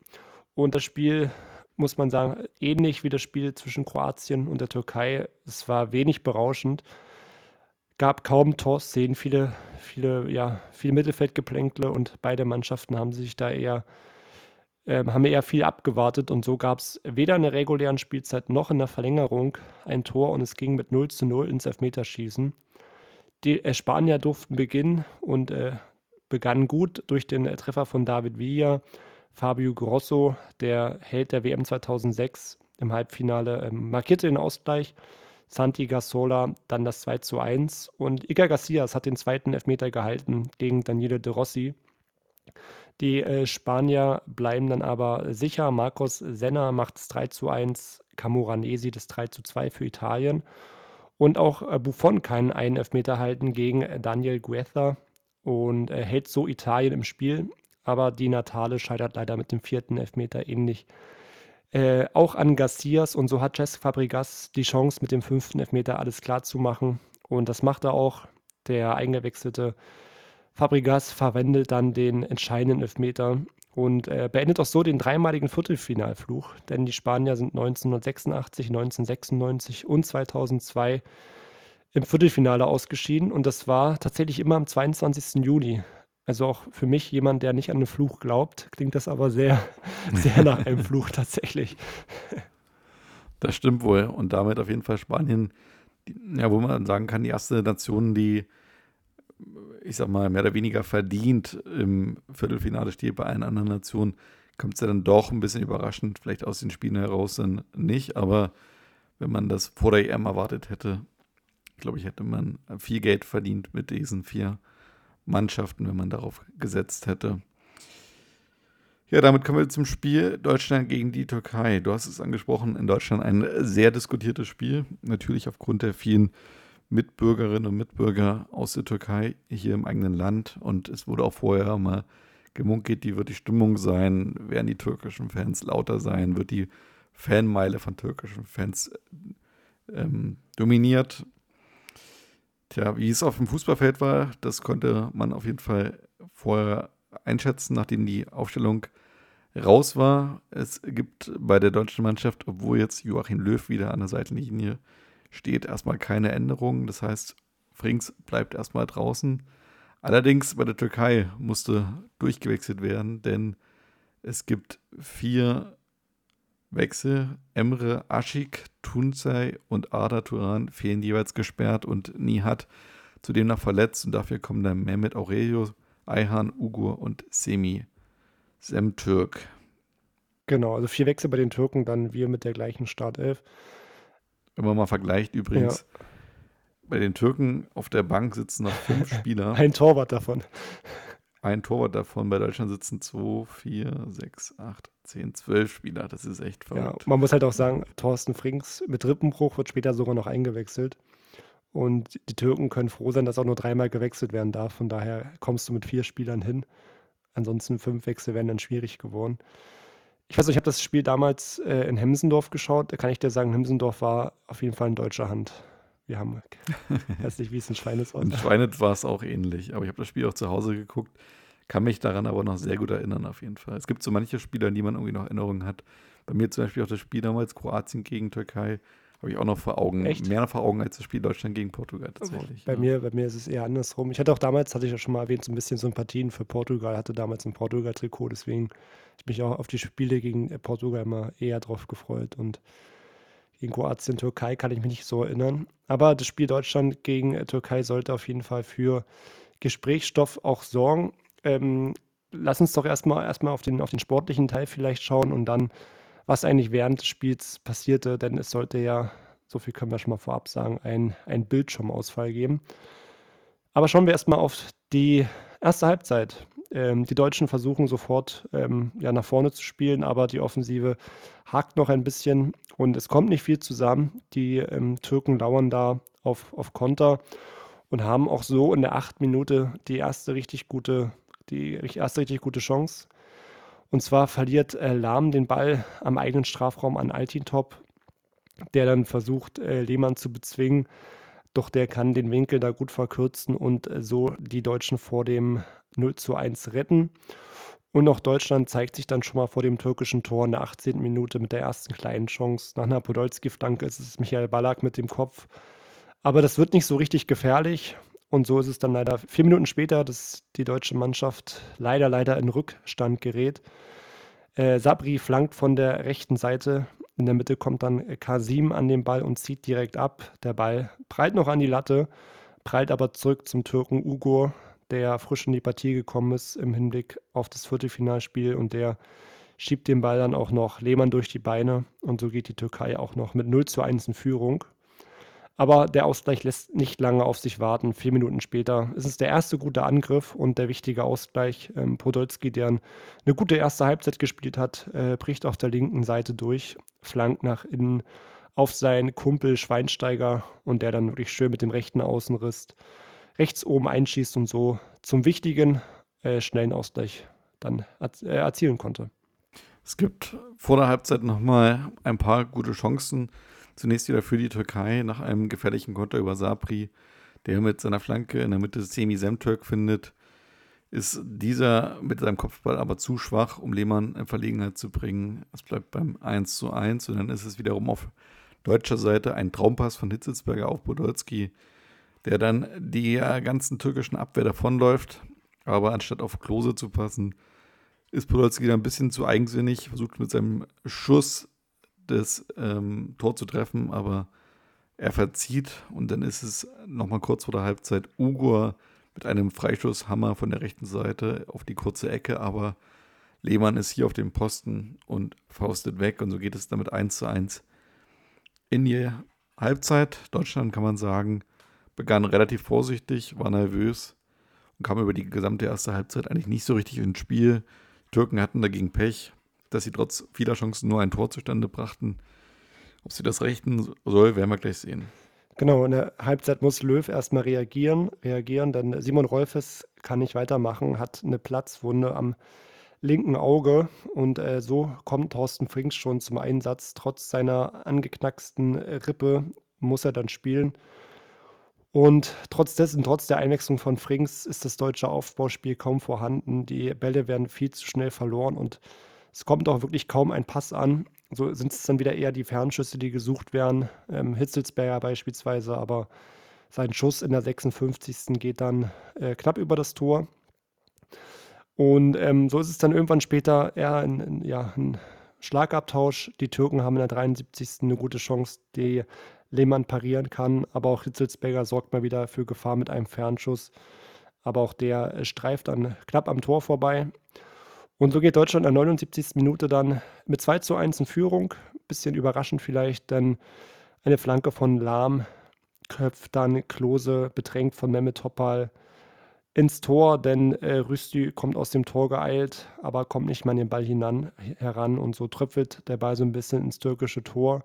C: Und das Spiel, muss man sagen, ähnlich wie das Spiel zwischen Kroatien und der Türkei. Es war wenig berauschend, gab kaum Torszenen, viele, viele, ja, viel Mittelfeldgeplänkle und beide Mannschaften haben sich da eher ähm, haben eher viel abgewartet und so gab es weder in der regulären Spielzeit noch in der Verlängerung ein Tor und es ging mit 0 zu 0 ins Elfmeterschießen. Die äh, Spanier durften beginnen und äh, begannen gut durch den äh, Treffer von David Villa. Fabio Grosso, der Held der WM 2006 im Halbfinale, äh, markierte den Ausgleich. Santi Gasola dann das 2 zu 1 und Iker Garcias hat den zweiten Elfmeter gehalten gegen Daniele De Rossi Die äh, Spanier bleiben dann aber sicher. Marcos Senna macht das 3 zu 1, Camoranesi das 3 zu 2 für Italien. Und auch äh, Buffon kann einen Elfmeter halten gegen äh, Daniel Guetta und hält so Italien im Spiel. Aber die Natale scheitert leider mit dem vierten Elfmeter ähnlich. Äh, auch an Garcias und so hat Jess Fabregas die Chance, mit dem fünften Elfmeter alles klar zu machen. Und das macht er auch. Der eingewechselte Fabregas verwendet dann den entscheidenden Elfmeter und äh, beendet auch so den dreimaligen Viertelfinalfluch, denn die Spanier sind 1986, 1996 und 2002 im Viertelfinale ausgeschieden und das war tatsächlich immer am 22. Juli. Also auch für mich jemand, der nicht an den Fluch glaubt, klingt das aber sehr, sehr nach einem Fluch tatsächlich.
B: Das stimmt wohl. Und damit auf jeden Fall Spanien, die, ja, wo man sagen kann, die erste Nation, die ich sag mal, mehr oder weniger verdient im Viertelfinale steht bei allen anderen Nationen, kommt es ja dann doch ein bisschen überraschend, vielleicht aus den Spielen heraus dann nicht, aber wenn man das vor der EM erwartet hätte, glaube ich, hätte man viel Geld verdient mit diesen vier Mannschaften, wenn man darauf gesetzt hätte. Ja, damit kommen wir zum Spiel Deutschland gegen die Türkei. Du hast es angesprochen, in Deutschland ein sehr diskutiertes Spiel, natürlich aufgrund der vielen Mitbürgerinnen und Mitbürger aus der Türkei hier im eigenen Land. Und es wurde auch vorher mal gemunkelt, wie wird die Stimmung sein, werden die türkischen Fans lauter sein, wird die Fanmeile von türkischen Fans ähm, dominiert. Tja, wie es auf dem Fußballfeld war, das konnte man auf jeden Fall vorher einschätzen, nachdem die Aufstellung raus war. Es gibt bei der deutschen Mannschaft, obwohl jetzt Joachim Löw wieder an der Seitenlinie steht erstmal keine Änderung. Das heißt, Frings bleibt erstmal draußen. Allerdings bei der Türkei musste durchgewechselt werden, denn es gibt vier Wechsel. Emre Aschik, Tuncay und Arda Turan fehlen jeweils gesperrt und Nihat zudem noch verletzt und dafür kommen dann Mehmet Aurelio, Ayhan Ugur und Semi Semtürk.
C: Genau, also vier Wechsel bei den Türken, dann wir mit der gleichen Startelf.
B: Wenn man mal vergleicht, übrigens, ja. bei den Türken auf der Bank sitzen noch fünf Spieler.
C: Ein Torwart davon.
B: Ein Torwart davon. Bei Deutschland sitzen zwei, vier, sechs, acht, zehn, zwölf Spieler. Das ist echt verrückt.
C: Ja, man muss halt auch sagen, Thorsten Frings mit Rippenbruch wird später sogar noch eingewechselt. Und die Türken können froh sein, dass auch nur dreimal gewechselt werden darf. Von daher kommst du mit vier Spielern hin. Ansonsten fünf Wechsel wären dann schwierig geworden. Ich weiß nicht, ich habe das Spiel damals äh, in Hemsendorf geschaut. Da kann ich dir sagen, Hemsendorf war auf jeden Fall in deutscher Hand. Wir haben, weiß nicht, wie es in Schweinet
B: war. In Schweinet war es auch ähnlich, aber ich habe das Spiel auch zu Hause geguckt. Kann mich daran aber noch sehr gut erinnern, auf jeden Fall. Es gibt so manche Spieler, an die man irgendwie noch Erinnerungen hat. Bei mir zum Beispiel auch das Spiel damals Kroatien gegen Türkei. Habe ich auch noch vor Augen. Echt? Mehr vor Augen als das Spiel Deutschland gegen Portugal tatsächlich.
C: Bei, ja. mir, bei mir ist es eher andersrum. Ich hatte auch damals, hatte ich ja schon mal erwähnt, so ein bisschen Sympathien für Portugal. Hatte damals ein Portugal-Trikot, deswegen ich mich auch auf die Spiele gegen Portugal immer eher drauf gefreut. Und gegen Kroatien, Türkei kann ich mich nicht so erinnern. Aber das Spiel Deutschland gegen Türkei sollte auf jeden Fall für Gesprächsstoff auch sorgen. Ähm, lass uns doch erstmal erstmal auf den, auf den sportlichen Teil vielleicht schauen und dann was eigentlich während des Spiels passierte, denn es sollte ja, so viel können wir schon mal vorab sagen, ein, ein Bildschirmausfall geben. Aber schauen wir erstmal auf die erste Halbzeit. Ähm, die Deutschen versuchen sofort ähm, ja, nach vorne zu spielen, aber die Offensive hakt noch ein bisschen und es kommt nicht viel zusammen. Die ähm, Türken lauern da auf, auf Konter und haben auch so in der acht Minute die erste richtig gute, die erste richtig gute Chance. Und zwar verliert äh, Lahm den Ball am eigenen Strafraum an Altintop, der dann versucht, äh, Lehmann zu bezwingen. Doch der kann den Winkel da gut verkürzen und äh, so die Deutschen vor dem 0 zu 1 retten. Und auch Deutschland zeigt sich dann schon mal vor dem türkischen Tor in der 18. Minute mit der ersten kleinen Chance. Nach einer Podolski-Flanke ist es Michael Ballack mit dem Kopf. Aber das wird nicht so richtig gefährlich. Und so ist es dann leider vier Minuten später, dass die deutsche Mannschaft leider, leider in Rückstand gerät. Äh, Sabri flankt von der rechten Seite. In der Mitte kommt dann Kasim an den Ball und zieht direkt ab. Der Ball prallt noch an die Latte, prallt aber zurück zum Türken Ugur, der frisch in die Partie gekommen ist im Hinblick auf das Viertelfinalspiel und der schiebt den Ball dann auch noch Lehmann durch die Beine und so geht die Türkei auch noch mit 0 zu 1 in Führung. Aber der Ausgleich lässt nicht lange auf sich warten. Vier Minuten später ist es der erste gute Angriff und der wichtige Ausgleich. Ähm, Podolski, der eine gute erste Halbzeit gespielt hat, äh, bricht auf der linken Seite durch, flankt nach innen auf seinen Kumpel Schweinsteiger und der dann wirklich schön mit dem rechten Außenriss rechts oben einschießt und so zum wichtigen äh, schnellen Ausgleich dann äh, erzielen konnte.
B: Es gibt vor der Halbzeit nochmal ein paar gute Chancen. Zunächst wieder für die Türkei nach einem gefährlichen Konter über Sapri, der mit seiner Flanke in der Mitte Semi Semtürk findet. Ist dieser mit seinem Kopfball aber zu schwach, um Lehmann in Verlegenheit zu bringen. Es bleibt beim 1 zu 1 und dann ist es wiederum auf deutscher Seite ein Traumpass von Hitzelsberger auf Podolski, der dann die ganzen türkischen Abwehr davonläuft. Aber anstatt auf Klose zu passen, ist Podolski dann ein bisschen zu eigensinnig, versucht mit seinem Schuss das ähm, Tor zu treffen, aber er verzieht und dann ist es nochmal kurz vor der Halbzeit Ugur mit einem Freischusshammer von der rechten Seite auf die kurze Ecke, aber Lehmann ist hier auf dem Posten und faustet weg und so geht es damit 1 zu 1 in die Halbzeit. Deutschland kann man sagen, begann relativ vorsichtig, war nervös und kam über die gesamte erste Halbzeit eigentlich nicht so richtig ins Spiel. Türken hatten dagegen Pech, dass sie trotz vieler Chancen nur ein Tor zustande brachten. Ob sie das rechten soll, werden wir gleich sehen.
C: Genau, in der Halbzeit muss Löw erstmal reagieren, reagieren, denn Simon Rolfes kann nicht weitermachen, hat eine Platzwunde am linken Auge und äh, so kommt Thorsten Frings schon zum Einsatz. Trotz seiner angeknacksten Rippe muss er dann spielen. Und trotz dessen, trotz der Einwechslung von Frings, ist das deutsche Aufbauspiel kaum vorhanden. Die Bälle werden viel zu schnell verloren und es kommt auch wirklich kaum ein Pass an. So sind es dann wieder eher die Fernschüsse, die gesucht werden. Ähm, Hitzelsberger beispielsweise, aber sein Schuss in der 56. geht dann äh, knapp über das Tor. Und ähm, so ist es dann irgendwann später eher ein, ein, ja, ein Schlagabtausch. Die Türken haben in der 73. eine gute Chance, die Lehmann parieren kann. Aber auch Hitzelsberger sorgt mal wieder für Gefahr mit einem Fernschuss. Aber auch der äh, streift dann knapp am Tor vorbei. Und so geht Deutschland in der 79. Minute dann mit 2 zu 1 in Führung. Bisschen überraschend vielleicht, denn eine Flanke von Lahm köpft dann Klose, bedrängt von Mehmet Topal ins Tor, denn äh, Rüsti kommt aus dem Tor geeilt, aber kommt nicht mal an den Ball hinan, heran und so tröpfelt der Ball so ein bisschen ins türkische Tor.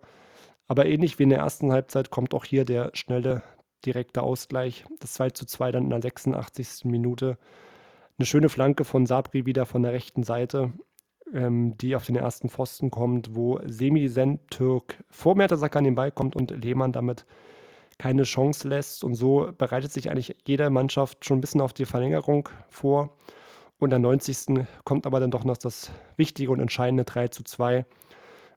C: Aber ähnlich wie in der ersten Halbzeit kommt auch hier der schnelle direkte Ausgleich. Das 2 zu 2 dann in der 86. Minute. Eine schöne Flanke von Sabri wieder von der rechten Seite, ähm, die auf den ersten Pfosten kommt, wo Semi Sentürk vor Mertesacker an den Ball kommt und Lehmann damit keine Chance lässt. Und so bereitet sich eigentlich jede Mannschaft schon ein bisschen auf die Verlängerung vor. Und am 90. kommt aber dann doch noch das wichtige und entscheidende 3 zu 2.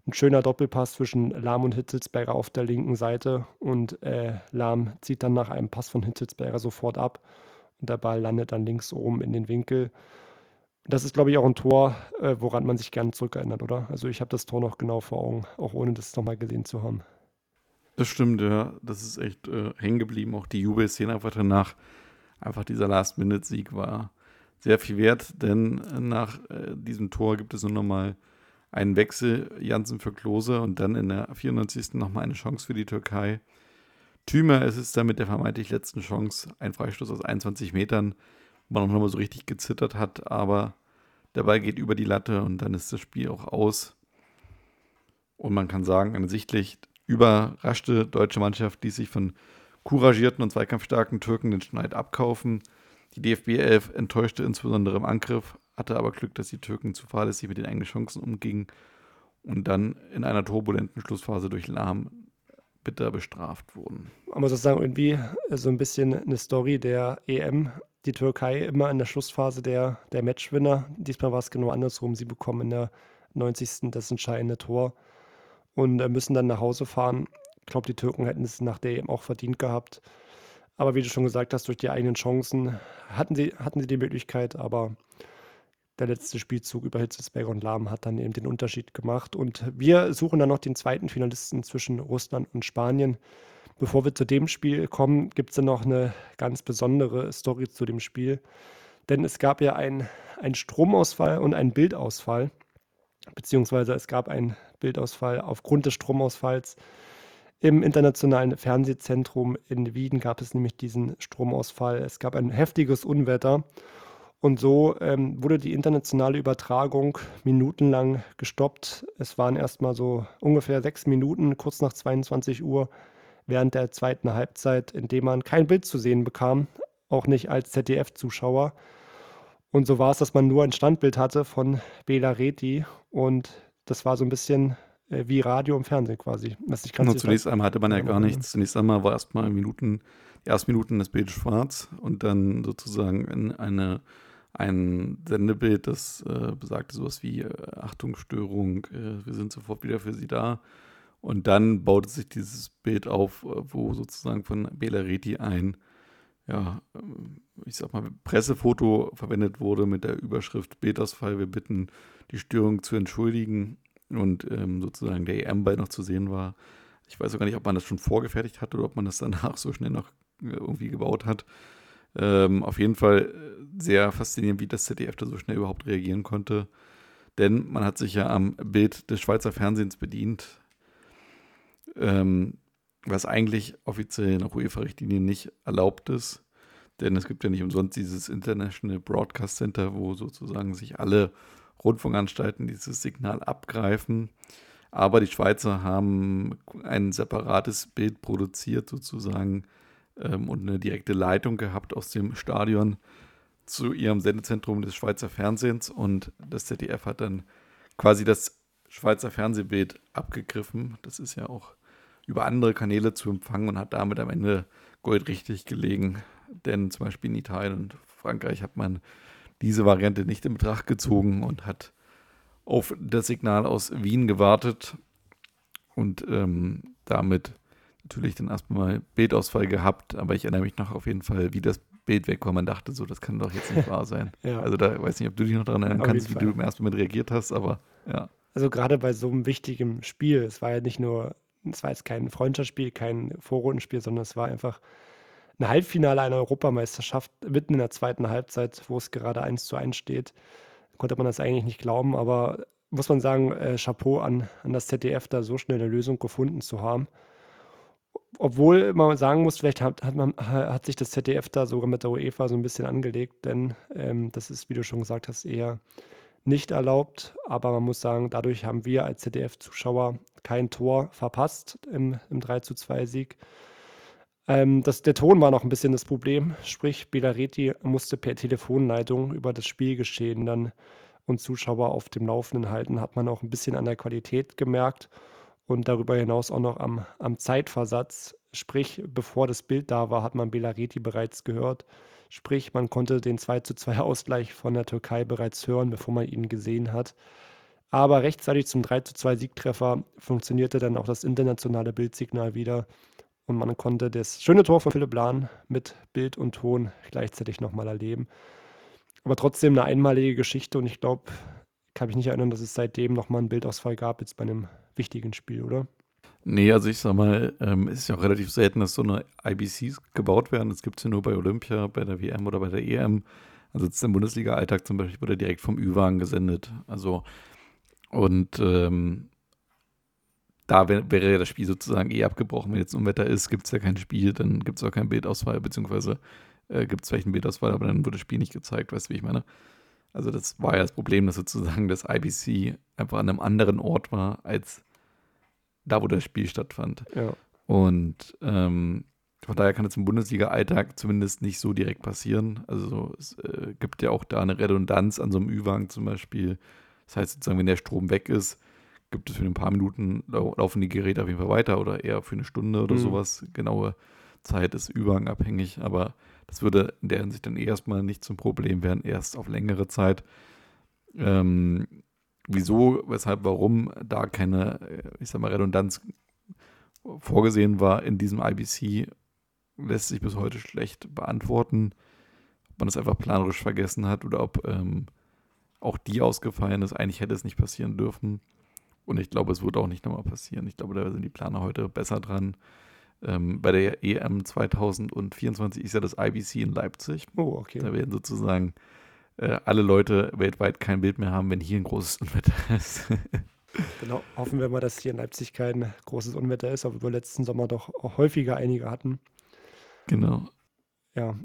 C: Ein schöner Doppelpass zwischen Lahm und Hitzelsberger auf der linken Seite. Und äh, Lahm zieht dann nach einem Pass von Hitzelsberger sofort ab der Ball landet dann links oben in den Winkel. Das ist, glaube ich, auch ein Tor, äh, woran man sich gerne zurückerinnert, oder? Also ich habe das Tor noch genau vor Augen, auch ohne das nochmal gesehen zu haben.
B: Das stimmt, ja. Das ist echt äh, hängen geblieben. Auch die Jubelszene einfach danach. Einfach dieser Last-Minute-Sieg war sehr viel wert, denn nach äh, diesem Tor gibt es nur nochmal einen Wechsel, Janssen für Klose und dann in der 94. nochmal eine Chance für die Türkei. Thümer ist es dann mit der vermeintlich letzten Chance, ein Freistoß aus 21 Metern, wo man auch nochmal so richtig gezittert hat, aber der Ball geht über die Latte und dann ist das Spiel auch aus. Und man kann sagen, eine sichtlich überraschte deutsche Mannschaft, die sich von couragierten und zweikampfstarken Türken den Schneid abkaufen. Die DFB 11 enttäuschte insbesondere im Angriff, hatte aber Glück, dass die Türken zu fahrlässig mit den eigenen Chancen umgingen und dann in einer turbulenten Schlussphase durch Lahm bitter bestraft wurden.
C: Man muss auch sagen, irgendwie so ein bisschen eine Story der EM. Die Türkei immer in der Schlussphase der, der Matchwinner. Diesmal war es genau andersrum. Sie bekommen in der 90. das entscheidende Tor und äh, müssen dann nach Hause fahren. Ich glaube, die Türken hätten es nach der EM auch verdient gehabt. Aber wie du schon gesagt hast, durch die eigenen Chancen hatten sie, hatten sie die Möglichkeit, aber der letzte Spielzug über Hitzelsberger und Lahm hat dann eben den Unterschied gemacht. Und wir suchen dann noch den zweiten Finalisten zwischen Russland und Spanien. Bevor wir zu dem Spiel kommen, gibt es dann noch eine ganz besondere Story zu dem Spiel. Denn es gab ja einen Stromausfall und einen Bildausfall. Beziehungsweise es gab einen Bildausfall aufgrund des Stromausfalls Im internationalen Fernsehzentrum in Wien gab es nämlich diesen Stromausfall. Es gab ein heftiges Unwetter und so ähm, wurde die internationale Übertragung minutenlang gestoppt. Es waren erstmal so ungefähr sechs Minuten, kurz nach 22 Uhr, während der zweiten Halbzeit, in dem man kein Bild zu sehen bekam, auch nicht als ZDF-Zuschauer. Und so war es, dass man nur ein Standbild hatte von Bela Reti und das war so ein bisschen äh, wie Radio und Fernsehen quasi.
B: Das ich genau, zunächst einmal hatte man ja gar nichts. Zunächst einmal war erstmal Minuten, ersten Minuten das Bild schwarz und dann sozusagen in eine, ein Sendebild, das äh, besagte sowas wie äh, Achtungsstörung, äh, wir sind sofort wieder für Sie da. Und dann baute sich dieses Bild auf, äh, wo sozusagen von Bela Reti ein ja, ähm, ich sag mal, Pressefoto verwendet wurde mit der Überschrift Bildausfall. Wir bitten, die Störung zu entschuldigen und ähm, sozusagen der EM-Ball noch zu sehen war. Ich weiß auch gar nicht, ob man das schon vorgefertigt hat oder ob man das danach so schnell noch äh, irgendwie gebaut hat. Ähm, auf jeden Fall äh, sehr faszinierend, wie das ZDF da so schnell überhaupt reagieren konnte. Denn man hat sich ja am Bild des Schweizer Fernsehens bedient. Ähm, was eigentlich offiziell nach UEFA-Richtlinien nicht erlaubt ist. Denn es gibt ja nicht umsonst dieses International Broadcast Center, wo sozusagen sich alle Rundfunkanstalten dieses Signal abgreifen. Aber die Schweizer haben ein separates Bild produziert sozusagen ähm, und eine direkte Leitung gehabt aus dem Stadion zu ihrem Sendezentrum des Schweizer Fernsehens. Und das ZDF hat dann quasi das Schweizer Fernsehbild abgegriffen. Das ist ja auch über andere Kanäle zu empfangen und hat damit am Ende Gold richtig gelegen. Denn zum Beispiel in Italien und Frankreich hat man diese Variante nicht in Betracht gezogen und hat auf das Signal aus Wien gewartet und ähm, damit natürlich dann erstmal Bildausfall gehabt. Aber ich erinnere mich noch auf jeden Fall, wie das Bild weg war. Man dachte so, das kann doch jetzt nicht wahr sein. ja. Also da weiß nicht, ob du dich noch daran erinnern auf kannst, wie du im ersten Moment reagiert hast, aber ja.
C: Also gerade bei so einem wichtigen Spiel, es war ja nicht nur es war jetzt kein Freundschaftsspiel, kein Vorrundenspiel, sondern es war einfach ein Halbfinale einer Europameisterschaft mitten in der zweiten Halbzeit, wo es gerade 1 zu 1 steht. Konnte man das eigentlich nicht glauben, aber muss man sagen, äh, Chapeau an, an das ZDF, da so schnell eine Lösung gefunden zu haben. Obwohl man sagen muss, vielleicht hat, hat, man, hat sich das ZDF da sogar mit der UEFA so ein bisschen angelegt, denn ähm, das ist, wie du schon gesagt hast, eher nicht erlaubt. Aber man muss sagen, dadurch haben wir als ZDF-Zuschauer kein Tor verpasst im, im 3 zu 2 Sieg. Ähm, das, der Ton war noch ein bisschen das Problem. Sprich, Belareti musste per Telefonleitung über das Spielgeschehen dann und Zuschauer auf dem Laufenden halten. Hat man auch ein bisschen an der Qualität gemerkt und darüber hinaus auch noch am, am Zeitversatz. Sprich, bevor das Bild da war, hat man Belareti bereits gehört. Sprich, man konnte den 2 zu 2 Ausgleich von der Türkei bereits hören, bevor man ihn gesehen hat. Aber rechtzeitig zum 3 zu 2 Siegtreffer funktionierte dann auch das internationale Bildsignal wieder und man konnte das schöne Tor von Philipp Lahn mit Bild und Ton gleichzeitig nochmal erleben. Aber trotzdem eine einmalige Geschichte und ich glaube, kann mich nicht erinnern, dass es seitdem nochmal einen Bildausfall gab, jetzt bei einem wichtigen Spiel, oder?
B: Nee, also ich sag mal, ähm, es ist ja auch relativ selten, dass so eine IBCs gebaut werden. Das gibt es ja nur bei Olympia, bei der WM oder bei der EM. Also jetzt im Bundesliga-Alltag zum Beispiel wurde direkt vom Ü-Wagen gesendet. Also und ähm, da wär, wäre ja das Spiel sozusagen eh abgebrochen. Wenn jetzt Unwetter ist, gibt es ja kein Spiel, dann gibt es auch kein Bildauswahl, beziehungsweise äh, gibt es vielleicht ein Bildauswahl, aber dann wurde das Spiel nicht gezeigt, weißt du, wie ich meine? Also das war ja das Problem, dass sozusagen das IBC einfach an einem anderen Ort war, als da, wo das Spiel stattfand.
C: Ja.
B: Und ähm, von daher kann es im Bundesliga-Alltag zumindest nicht so direkt passieren. Also es äh, gibt ja auch da eine Redundanz an so einem Ü-Wagen zum Beispiel. Das heißt sozusagen, wenn der Strom weg ist, gibt es für ein paar Minuten, laufen die Geräte auf jeden Fall weiter oder eher für eine Stunde oder mhm. sowas. Genaue Zeit ist Ü-Wagen abhängig, aber das würde in der Hinsicht dann erstmal nicht zum Problem werden, erst auf längere Zeit. Ähm, wieso, weshalb, warum da keine, äh, ich sag mal, Redundanz vorgesehen war in diesem IBC, lässt sich bis heute schlecht beantworten. Ob man das einfach planerisch vergessen hat oder ob ähm, auch die ausgefallen ist. Eigentlich hätte es nicht passieren dürfen. Und ich glaube, es wird auch nicht nochmal passieren. Ich glaube, da sind die Planer heute besser dran. Ähm, bei der EM 2024 ist ja das IBC in Leipzig.
C: Oh, okay.
B: Da werden sozusagen äh, alle Leute weltweit kein Bild mehr haben, wenn hier ein großes Unwetter ist.
C: Genau, hoffen wir mal, dass hier in Leipzig kein großes Unwetter ist, aber wir letzten Sommer doch auch häufiger einige hatten.
B: Genau.
C: Ja,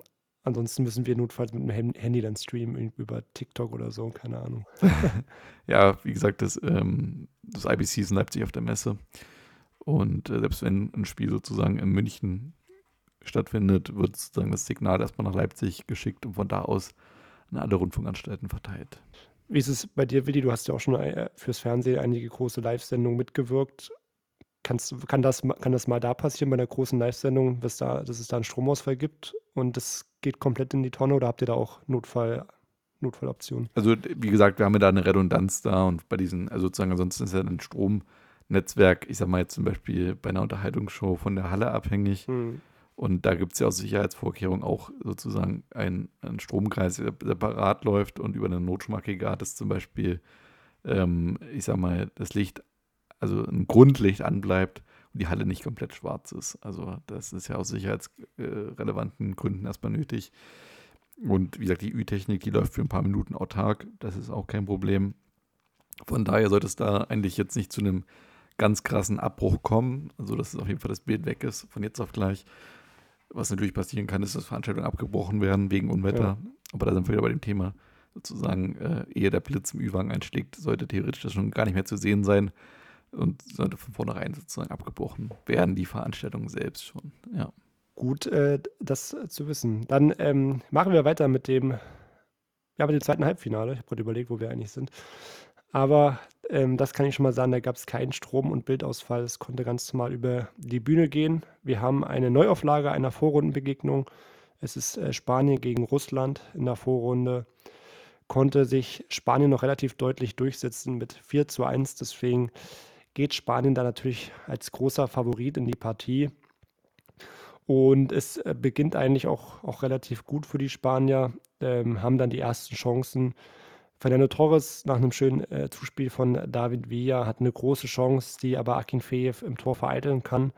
C: ansonsten müssen wir notfalls mit dem Handy dann streamen über TikTok oder so, keine Ahnung.
B: ja, wie gesagt, das, ähm, das IBC ist in Leipzig auf der Messe. Und äh, selbst wenn ein Spiel sozusagen in München stattfindet, wird sozusagen das Signal erstmal nach Leipzig geschickt und von da aus an alle Rundfunkanstalten verteilt.
C: Wie ist es bei dir, Willi? Du hast ja auch schon äh, fürs Fernsehen einige große Live-Sendungen mitgewirkt. Kannst, kann, das, kann das mal da passieren bei einer großen Live-Sendung, dass, da, dass es da einen Stromausfall gibt und das geht komplett in die Tonne oder habt ihr da auch Notfall, Notfalloptionen?
B: Also, wie gesagt, wir haben ja da eine Redundanz da und bei diesen, also sozusagen, ansonsten ist ja ein Stromnetzwerk, ich sag mal jetzt zum Beispiel bei einer Unterhaltungsshow von der Halle abhängig. Hm. Und da gibt es ja aus Sicherheitsvorkehrungen auch sozusagen einen, einen Stromkreis, der separat läuft und über einen Notstromaggregat ist zum Beispiel, ähm, ich sag mal, das Licht, also ein Grundlicht anbleibt und die Halle nicht komplett schwarz ist. Also das ist ja aus sicherheitsrelevanten Gründen erstmal nötig. Und wie gesagt, die Ü-Technik, die läuft für ein paar Minuten autark, das ist auch kein Problem. Von daher sollte es da eigentlich jetzt nicht zu einem ganz krassen Abbruch kommen, also dass auf jeden Fall das Bild weg ist von jetzt auf gleich. Was natürlich passieren kann, ist, dass Veranstaltungen abgebrochen werden wegen Unwetter. Ja. Aber da sind wir wieder bei dem Thema, sozusagen, äh, ehe der Blitz im Ü-Wagen einschlägt, sollte theoretisch das schon gar nicht mehr zu sehen sein und sollte von vornherein sozusagen abgebrochen werden, die Veranstaltung selbst schon. Ja.
C: Gut, äh, das zu wissen. Dann ähm, machen wir weiter mit dem, ja, mit dem zweiten Halbfinale. Ich habe gerade überlegt, wo wir eigentlich sind. Aber ähm, das kann ich schon mal sagen, da gab es keinen Strom- und Bildausfall. Es konnte ganz normal über die Bühne gehen. Wir haben eine Neuauflage einer Vorrundenbegegnung. Es ist äh, Spanien gegen Russland in der Vorrunde. Konnte sich Spanien noch relativ deutlich durchsetzen mit 4 zu 1. Deswegen geht Spanien da natürlich als großer Favorit in die Partie. Und es äh, beginnt eigentlich auch, auch relativ gut für die Spanier, ähm, haben dann die ersten Chancen Fernando Torres nach einem schönen äh, Zuspiel von David Villa hat eine große Chance, die aber Akinfeev im Tor vereiteln kann.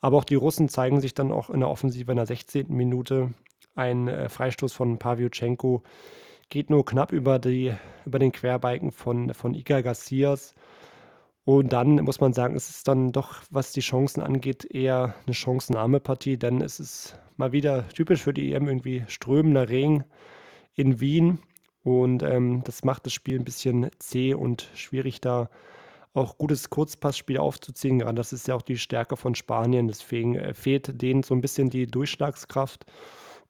C: Aber auch die Russen zeigen sich dann auch in der Offensive in der 16. Minute. Ein äh, Freistoß von Pavlyuchenko geht nur knapp über, die, über den Querbalken von, von Iker Garcias. Und dann muss man sagen, es ist dann doch, was die Chancen angeht, eher eine chancenarme Partie, denn es ist mal wieder typisch für die EM irgendwie strömender Regen in Wien. Und ähm, das macht das Spiel ein bisschen zäh und schwierig, da auch gutes Kurzpassspiel aufzuziehen. Gerade das ist ja auch die Stärke von Spanien. Deswegen äh, fehlt denen so ein bisschen die Durchschlagskraft.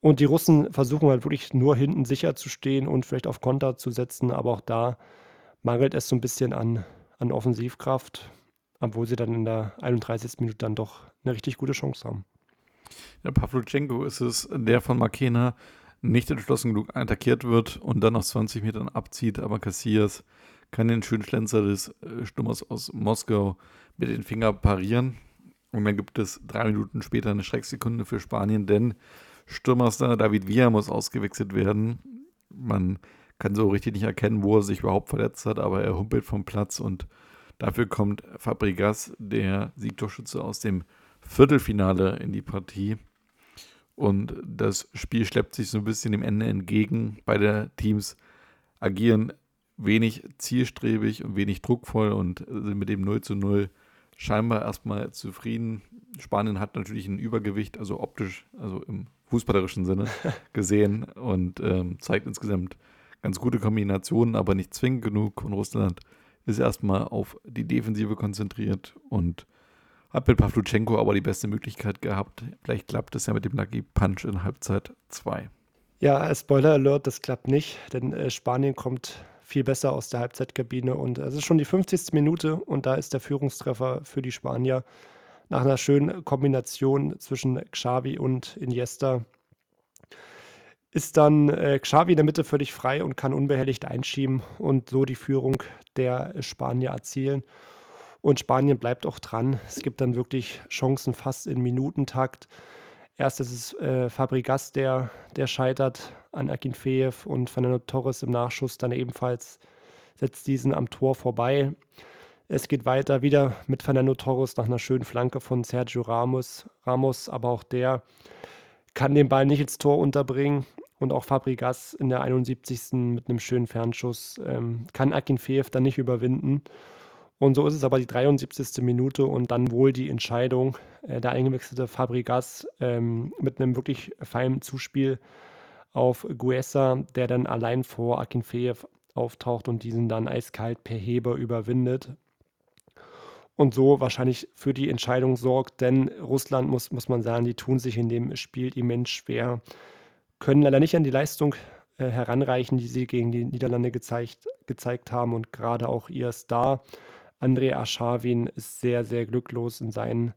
C: Und die Russen versuchen halt wirklich nur hinten sicher zu stehen und vielleicht auf Konter zu setzen. Aber auch da mangelt es so ein bisschen an, an Offensivkraft, obwohl sie dann in der 31. Minute dann doch eine richtig gute Chance haben.
B: Ja, Pavluchenko ist es, der von Makena nicht entschlossen genug attackiert wird und dann aus 20 Metern abzieht, aber Cassias kann den schönen Schlenzer des äh, Stummers aus Moskau mit den Fingern parieren. Und dann gibt es drei Minuten später eine Schrecksekunde für Spanien, denn Stürmerstar David Villa muss ausgewechselt werden. Man kann so richtig nicht erkennen, wo er sich überhaupt verletzt hat, aber er humpelt vom Platz und dafür kommt Fabregas, der Siegtorschütze aus dem Viertelfinale in die Partie. Und das Spiel schleppt sich so ein bisschen dem Ende entgegen. Beide Teams agieren wenig zielstrebig und wenig druckvoll und sind mit dem 0 zu 0 scheinbar erstmal zufrieden. Spanien hat natürlich ein Übergewicht, also optisch, also im fußballerischen Sinne gesehen und ähm, zeigt insgesamt ganz gute Kombinationen, aber nicht zwingend genug. Und Russland ist erstmal auf die Defensive konzentriert und mit Pavluchenko aber die beste Möglichkeit gehabt. Vielleicht klappt es ja mit dem Lucky Punch in Halbzeit 2.
C: Ja, Spoiler Alert, das klappt nicht, denn äh, Spanien kommt viel besser aus der Halbzeitkabine und es ist schon die 50. Minute und da ist der Führungstreffer für die Spanier nach einer schönen Kombination zwischen Xavi und Iniesta ist dann äh, Xavi in der Mitte völlig frei und kann unbehelligt einschieben und so die Führung der Spanier erzielen. Und Spanien bleibt auch dran. Es gibt dann wirklich Chancen fast in Minutentakt. Erst ist es äh, Fabregas, der, der scheitert an Akinfeev und Fernando Torres im Nachschuss dann ebenfalls setzt diesen am Tor vorbei. Es geht weiter wieder mit Fernando Torres nach einer schönen Flanke von Sergio Ramos. Ramos, aber auch der kann den Ball nicht ins Tor unterbringen. Und auch Fabregas in der 71. mit einem schönen Fernschuss ähm, kann Akinfeev dann nicht überwinden. Und so ist es aber die 73. Minute und dann wohl die Entscheidung. Äh, der eingewechselte Fabregas ähm, mit einem wirklich feinen Zuspiel auf Guessa, der dann allein vor Akinfeev auftaucht und diesen dann eiskalt per Heber überwindet. Und so wahrscheinlich für die Entscheidung sorgt, denn Russland muss, muss man sagen, die tun sich in dem Spiel immens schwer, können leider nicht an die Leistung äh, heranreichen, die sie gegen die Niederlande gezeigt, gezeigt haben und gerade auch ihr Star André Aschawin ist sehr, sehr glücklos in seinen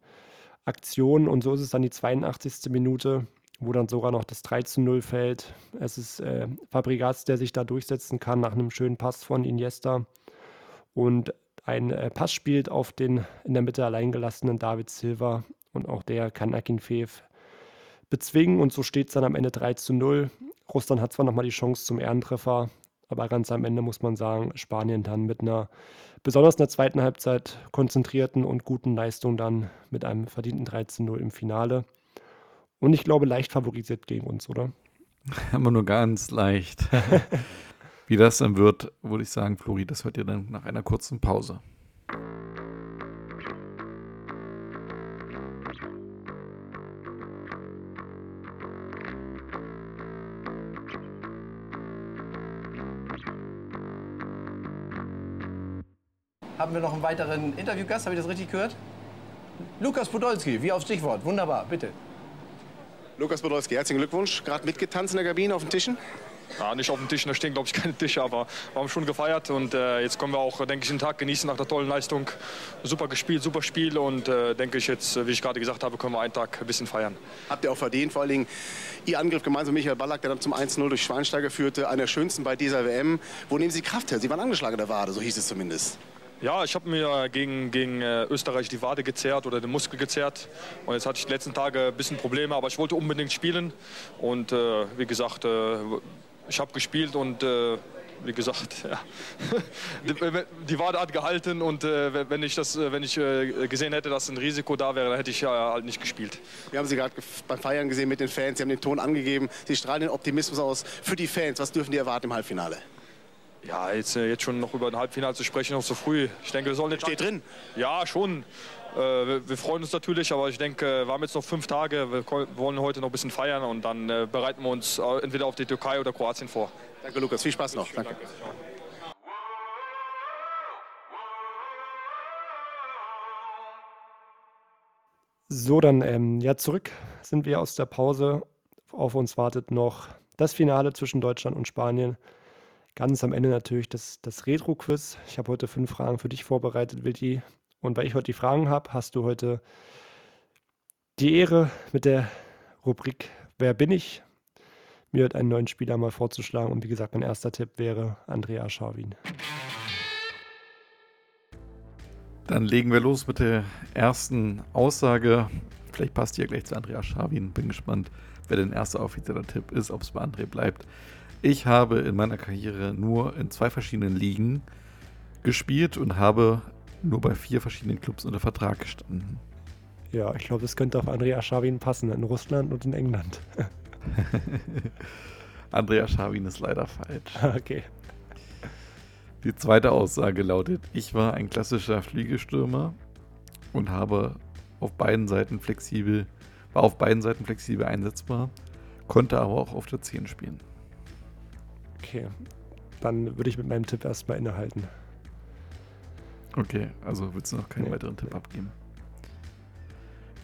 C: Aktionen. Und so ist es dann die 82. Minute, wo dann sogar noch das 3 zu 0 fällt. Es ist äh, Fabregas, der sich da durchsetzen kann nach einem schönen Pass von Iniesta. Und ein äh, Pass spielt auf den in der Mitte alleingelassenen David Silva. Und auch der kann Akinfeev bezwingen. Und so steht es dann am Ende 3 zu 0. Russland hat zwar nochmal die Chance zum Ehrentreffer, aber ganz am Ende muss man sagen, Spanien dann mit einer besonders in der zweiten Halbzeit konzentrierten und guten Leistung dann mit einem verdienten 13-0 im Finale. Und ich glaube, leicht favorisiert gegen uns, oder?
B: Aber nur ganz leicht. Wie das dann wird, würde ich sagen, Flori, das hört ihr dann nach einer kurzen Pause.
D: Haben wir noch einen weiteren Interviewgast. Habe ich das richtig gehört? Lukas Podolski, wie auf Stichwort. Wunderbar, bitte.
E: Lukas Podolski, herzlichen Glückwunsch. Gerade mitgetanzt in der Kabine auf den Tischen?
F: Ja, nicht auf dem Tisch, da stehen glaube ich keine Tische, aber wir haben schon gefeiert und äh, jetzt können wir auch, denke ich, den Tag genießen nach der tollen Leistung. Super gespielt, super Spiel und äh, denke ich jetzt, wie ich gerade gesagt habe, können wir einen Tag ein bisschen feiern.
E: Habt ihr auch verdient, vor allen Dingen Ihr Angriff gemeinsam mit Michael Ballack, der dann zum 1-0 durch Schweinsteiger führte, einer der schönsten bei dieser WM. Wo nehmen Sie Kraft her? Sie waren angeschlagen in der Wade, so hieß es zumindest.
F: Ja, ich habe mir gegen, gegen äh, Österreich die Wade gezerrt oder den Muskel gezerrt. Und jetzt hatte ich die letzten Tage ein bisschen Probleme, aber ich wollte unbedingt spielen. Und äh, wie gesagt, äh, ich habe gespielt und äh, wie gesagt, ja. die Wade hat gehalten und äh, wenn ich, das, wenn ich äh, gesehen hätte, dass ein Risiko da wäre, dann hätte ich ja halt nicht gespielt.
E: Wir haben Sie gerade beim Feiern gesehen mit den Fans, Sie haben den Ton angegeben, Sie strahlen den Optimismus aus für die Fans. Was dürfen die erwarten im Halbfinale?
F: Ja, jetzt, äh, jetzt schon noch über ein Halbfinale zu sprechen, noch so früh. Ich denke, wir sollen
E: jetzt. Steht drin?
F: Ja, schon. Äh, wir, wir, freuen uns natürlich, aber ich denke, wir haben jetzt noch fünf Tage. Wir wollen heute noch ein bisschen feiern und dann äh, bereiten wir uns entweder auf die Türkei oder Kroatien vor.
E: Danke, Lukas. Viel Spaß noch. Danke.
C: So, dann ähm, ja, zurück sind wir aus der Pause. Auf uns wartet noch das Finale zwischen Deutschland und Spanien. Ganz am Ende natürlich das, das Retro-Quiz. Ich habe heute fünf Fragen für dich vorbereitet, Wilti. Und weil ich heute die Fragen habe, hast du heute die Ehre mit der Rubrik Wer bin ich? Mir heute einen neuen Spieler mal vorzuschlagen. Und wie gesagt, mein erster Tipp wäre Andrea Schawin.
B: Dann legen wir los mit der ersten Aussage. Vielleicht passt die ja gleich zu Andrea Schawin. Bin gespannt, wer dein erster offizieller Tipp ist, ob es bei André bleibt. Ich habe in meiner Karriere nur in zwei verschiedenen Ligen gespielt und habe nur bei vier verschiedenen Clubs unter Vertrag gestanden.
C: Ja, ich glaube, das könnte auf Andrea Schawin passen, in Russland und in England.
B: Andrea Schawin ist leider falsch.
C: Okay.
B: Die zweite Aussage lautet, ich war ein klassischer Fliegestürmer und habe auf beiden Seiten flexibel, war auf beiden Seiten flexibel einsetzbar, konnte aber auch auf der 10 spielen.
C: Okay, dann würde ich mit meinem Tipp erstmal innehalten.
B: Okay, also willst du noch keinen nee, weiteren Tipp abgeben?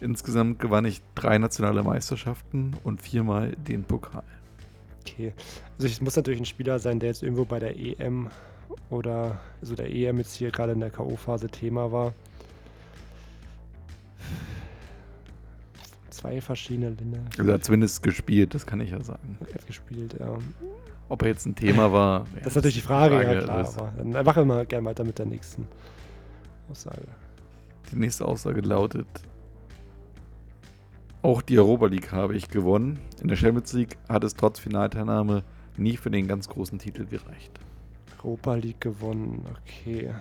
B: Insgesamt gewann ich drei nationale Meisterschaften und viermal den Pokal.
C: Okay, also es muss natürlich ein Spieler sein, der jetzt irgendwo bei der EM oder also der EM jetzt hier gerade in der K.O.-Phase Thema war. Zwei verschiedene Länder.
B: Also er hat zumindest gespielt, das kann ich ja sagen.
C: Er hat gespielt, ja.
B: Ob er jetzt ein Thema war.
C: Ja, das ist natürlich die Frage, Frage ja klar. Aber dann machen wir mal gerne weiter mit der nächsten Aussage.
B: Die nächste Aussage lautet: Auch die Europa League habe ich gewonnen. In der Champions League hat es trotz Finalteilnahme nie für den ganz großen Titel gereicht.
C: Europa League gewonnen, okay.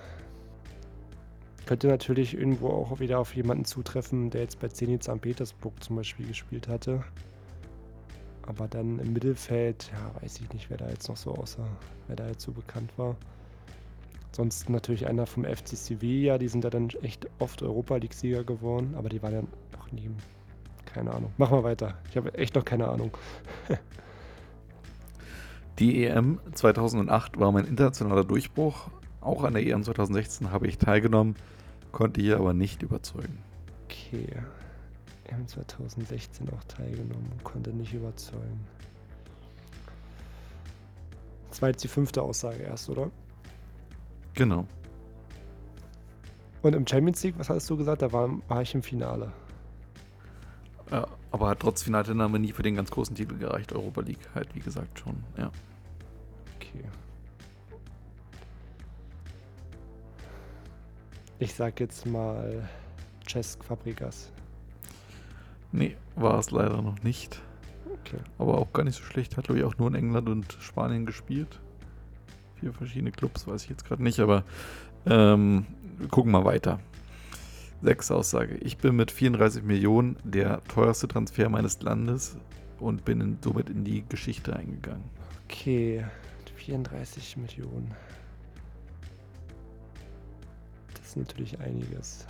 C: Könnte natürlich irgendwo auch wieder auf jemanden zutreffen, der jetzt bei Zenit St. Petersburg zum Beispiel gespielt hatte. Aber dann im Mittelfeld, ja, weiß ich nicht, wer da jetzt noch so außer, wer da jetzt so bekannt war. Sonst natürlich einer vom FC Sevilla, die sind ja dann echt oft Europa League-Sieger geworden, aber die waren ja noch nie. Keine Ahnung. Machen wir weiter. Ich habe echt noch keine Ahnung.
B: Die EM 2008 war mein internationaler Durchbruch. Auch an der EM 2016 habe ich teilgenommen, konnte hier aber nicht überzeugen.
C: Okay. EM 2016 auch teilgenommen, konnte nicht überzeugen. Das war jetzt die fünfte Aussage erst, oder?
B: Genau.
C: Und im Champions League, was hast du gesagt? Da war, war ich im Finale.
B: Ja, aber hat trotz Finalteilnahme nie für den ganz großen Titel gereicht. Europa League halt, wie gesagt, schon. Ja.
C: Okay. Ich sag jetzt mal Cesc Fabregas.
B: Nee, war es leider noch nicht.
C: Okay.
B: Aber auch gar nicht so schlecht. Hat, glaube ich, auch nur in England und Spanien gespielt. Vier verschiedene Clubs, weiß ich jetzt gerade nicht, aber ähm, wir gucken mal weiter. Sechste Aussage. Ich bin mit 34 Millionen der teuerste Transfer meines Landes und bin in, somit in die Geschichte eingegangen.
C: Okay. 34 Millionen. Das ist natürlich einiges.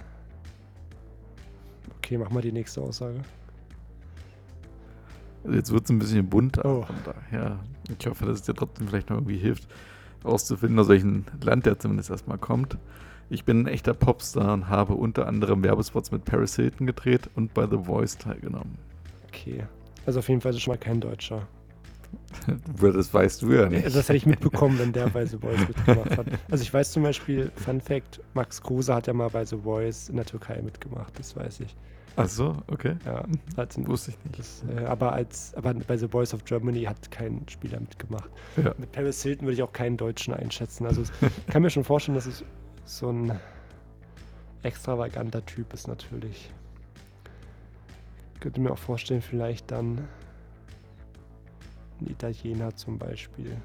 C: Okay, mach mal die nächste Aussage.
B: Also jetzt wird es ein bisschen bunt,
C: Oh.
B: von daher. Ich hoffe, dass es dir trotzdem vielleicht noch irgendwie hilft, rauszufinden, aus welchem Land der zumindest erstmal kommt. Ich bin ein echter Popstar und habe unter anderem Werbespots mit Paris Hilton gedreht und bei The Voice teilgenommen.
C: Okay. Also auf jeden Fall ist es schon mal kein Deutscher.
B: Das weißt du ja nicht.
C: Das hätte ich mitbekommen, wenn der bei The Voice mitgemacht hat. Also ich weiß zum Beispiel, Fun Fact, Max Kruse hat ja mal bei The Voice in der Türkei mitgemacht, das weiß ich.
B: Ach so, okay.
C: Ja, hat
B: Wusste ich nicht.
C: das, äh, aber, als, aber bei The Voice of Germany hat kein Spieler mitgemacht.
B: Ja.
C: Mit Paris Hilton würde ich auch keinen Deutschen einschätzen. Also ich kann mir schon vorstellen, dass es so ein extravaganter Typ ist natürlich. Ich könnte mir auch vorstellen, vielleicht dann ein Italiener zum Beispiel.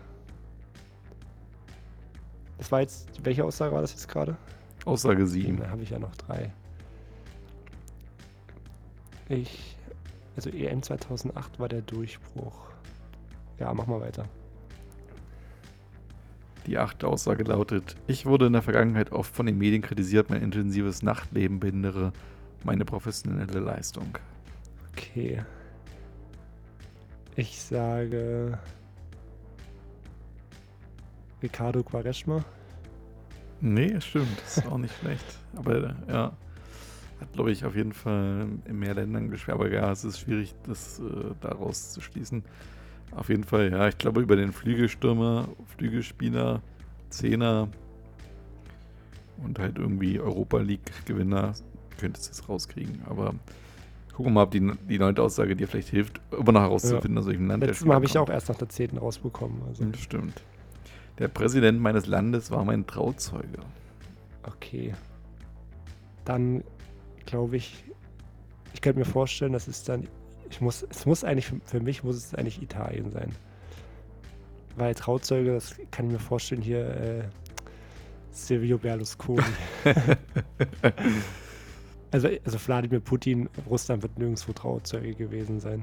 C: Das war jetzt, welche Aussage war das jetzt gerade?
B: Aussage 7.
C: Da habe ich ja noch drei. Ich, also EM 2008 war der Durchbruch. Ja, mach mal weiter.
B: Die achte Aussage lautet: Ich wurde in der Vergangenheit oft von den Medien kritisiert, mein intensives Nachtleben behindere meine professionelle Leistung.
C: Okay. Ich sage Ricardo Quaresma.
B: Nee, stimmt, das ist auch nicht schlecht. Aber ja, hat, glaube ich, auf jeden Fall in mehr Ländern gespielt. Aber ja, es ist schwierig, das äh, daraus zu schließen. Auf jeden Fall, ja, ich glaube, über den Flügelstürmer, Flügelspieler, Zehner und halt irgendwie Europa League-Gewinner könntest du es rauskriegen. Aber gucken wir mal, ob die, die neunte Aussage dir vielleicht hilft, immer noch herauszufinden, aus welchem Land der
C: Letztes Mal habe ich auch erst nach der 10. rausbekommen. Also,
B: kommt. Stimmt. Der Präsident meines Landes war mein Trauzeuge.
C: okay. Dann glaube ich, ich könnte mir vorstellen, das ist dann, ich muss, es muss eigentlich, für, für mich muss es eigentlich Italien sein. Weil Trauzeuge, das kann ich mir vorstellen, hier äh, Silvio Berlusconi. Also, also Wladimir Putin, Russland wird nirgendwo Trauzeuge gewesen sein.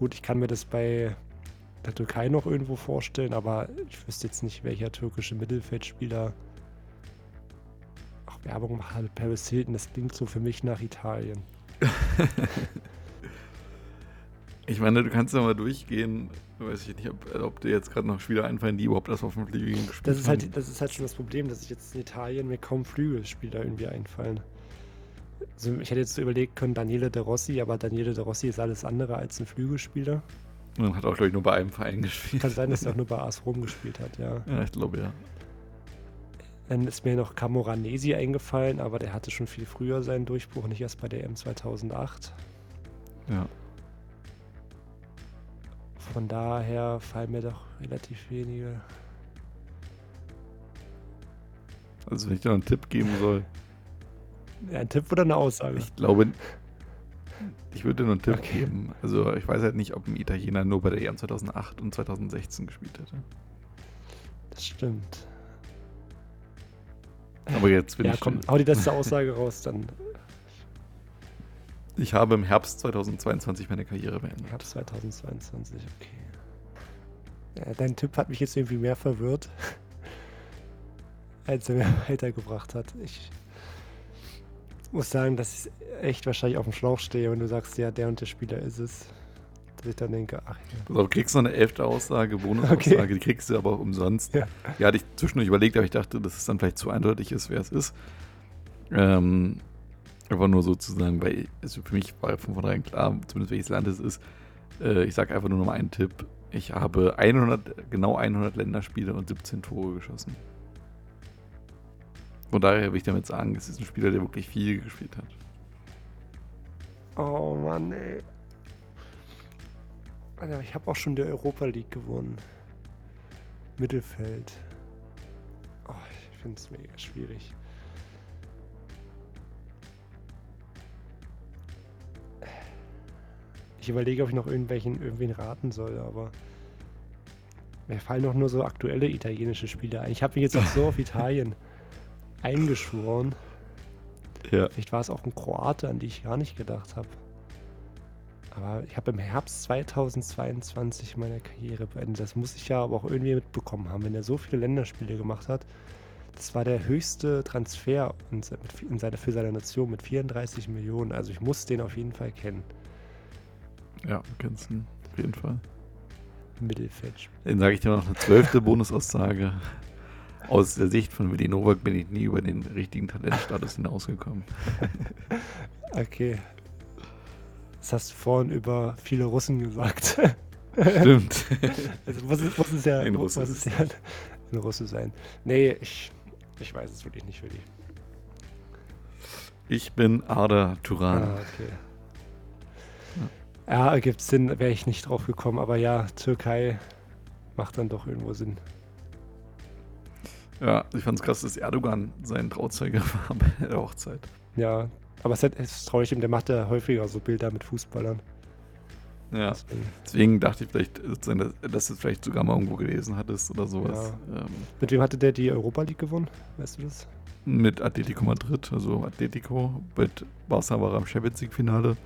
C: Gut, ich kann mir das bei der Türkei noch irgendwo vorstellen, aber ich wüsste jetzt nicht, welcher türkische Mittelfeldspieler Werbung macht. Halt Paris Hilton, das klingt so für mich nach Italien.
B: Ich meine, du kannst ja mal durchgehen. Weiß ich nicht, ob, ob dir jetzt gerade noch Spieler einfallen, die überhaupt erst auf dem Flügel gespielt
C: Das ist, halt, das ist halt schon das Problem, dass ich jetzt in Italien mir kaum Flügelspieler irgendwie einfallen. Also ich hätte jetzt so überlegt können, Daniele De Rossi, aber Daniele De Rossi ist alles andere als ein Flügelspieler.
B: Und hat auch, glaube ich, nur bei einem Verein gespielt.
C: Kann sein, dass er auch nur bei AS Rom gespielt hat, ja.
B: Ja, ich glaube, ja.
C: Dann ist mir noch Camoranesi eingefallen, aber der hatte schon viel früher seinen Durchbruch, nicht erst bei der M 2008.
B: Ja.
C: Von daher fallen mir doch relativ wenige.
B: Also, wenn ich dir noch einen Tipp geben soll,
C: Ja, ein Tipp oder eine Aussage?
B: ich glaube, ich würde dir nur einen Tipp
C: Okay.
B: geben. Also, ich weiß halt nicht, ob ein Italiener nur bei der EM 2008 und 2016 gespielt hätte.
C: Das stimmt.
B: Aber jetzt bin
C: Ja,
B: ich.
C: komm, hau die letzte Aussage raus, dann
B: Ich habe im Herbst 2022 meine Karriere beendet.
C: Herbst 2022, okay. Ja, dein Tipp hat mich jetzt irgendwie mehr verwirrt. als er mir weitergebracht hat. Ich muss sagen, dass ich echt wahrscheinlich auf dem Schlauch stehe und du sagst, ja, der und der Spieler ist es. Dass ich dann denke, ach ja.
B: Also, du kriegst noch eine elfte Aussage, Bonusaussage, okay. die kriegst du aber umsonst. Ja. Die hatte ich zwischendurch überlegt, aber ich dachte, dass es dann vielleicht zu eindeutig ist, wer es ist. Ähm, einfach nur sozusagen, weil also für mich war von vornherein klar, zumindest welches Land es ist. Äh, ich sage einfach nur noch mal einen Tipp. Ich habe 100, genau 100 Länderspiele und 17 Tore geschossen. Von daher will ich damit sagen, es ist ein Spieler, der wirklich viel gespielt hat.
C: Oh Mann, ey. Alter, ich habe auch schon der Europa League gewonnen. Mittelfeld. Oh, ich finde es mega schwierig. Ich überlege, ob ich noch irgendwelchen irgendwen raten soll, aber mir fallen doch nur so aktuelle italienische Spiele ein. Ich habe mich jetzt auch so auf Italien eingeschworen. Ja. Vielleicht war es auch ein Kroate, an die ich gar nicht gedacht habe. Aber ich habe im Herbst 2022 meine Karriere beendet. Das muss ich ja aber auch irgendwie mitbekommen haben, wenn er so viele Länderspiele gemacht hat. Das war der höchste Transfer in, in seine, für seine Nation mit 34 Millionen. Also ich muss den auf jeden Fall kennen.
B: Ja, du kennst ihn auf jeden Fall.
C: Mittelfeld.
B: Dann sage ich dir noch eine zwölfte Bonusaussage. Aus der Sicht von Willi Nowak bin ich nie über den richtigen Talentstatus hinausgekommen.
C: okay. Das hast du vorhin über viele Russen gesagt.
B: Stimmt.
C: also muss, es, muss es ja, ein Russe, muss es ja ein Russe sein. Nee, ich, ich weiß es wirklich nicht, Willi.
B: Ich bin Arda Turan.
C: Ah, okay. Ja, ergibt Sinn, wäre ich nicht drauf gekommen, aber ja, Türkei macht dann doch irgendwo Sinn.
B: Ja, ich fand es krass, dass Erdogan sein Trauzeuge war bei der Hochzeit.
C: Ja, aber es ist traurig, der macht ja häufiger so Bilder mit Fußballern.
B: Ja, deswegen, deswegen dachte ich vielleicht, dass du es vielleicht sogar mal irgendwo gelesen hattest oder sowas.
C: Ja. Ähm, mit wem hatte der die Europa League gewonnen? Weißt du das?
B: Mit Atletico Madrid, also Atletico. Mit Barca war er im Champions League-Finale.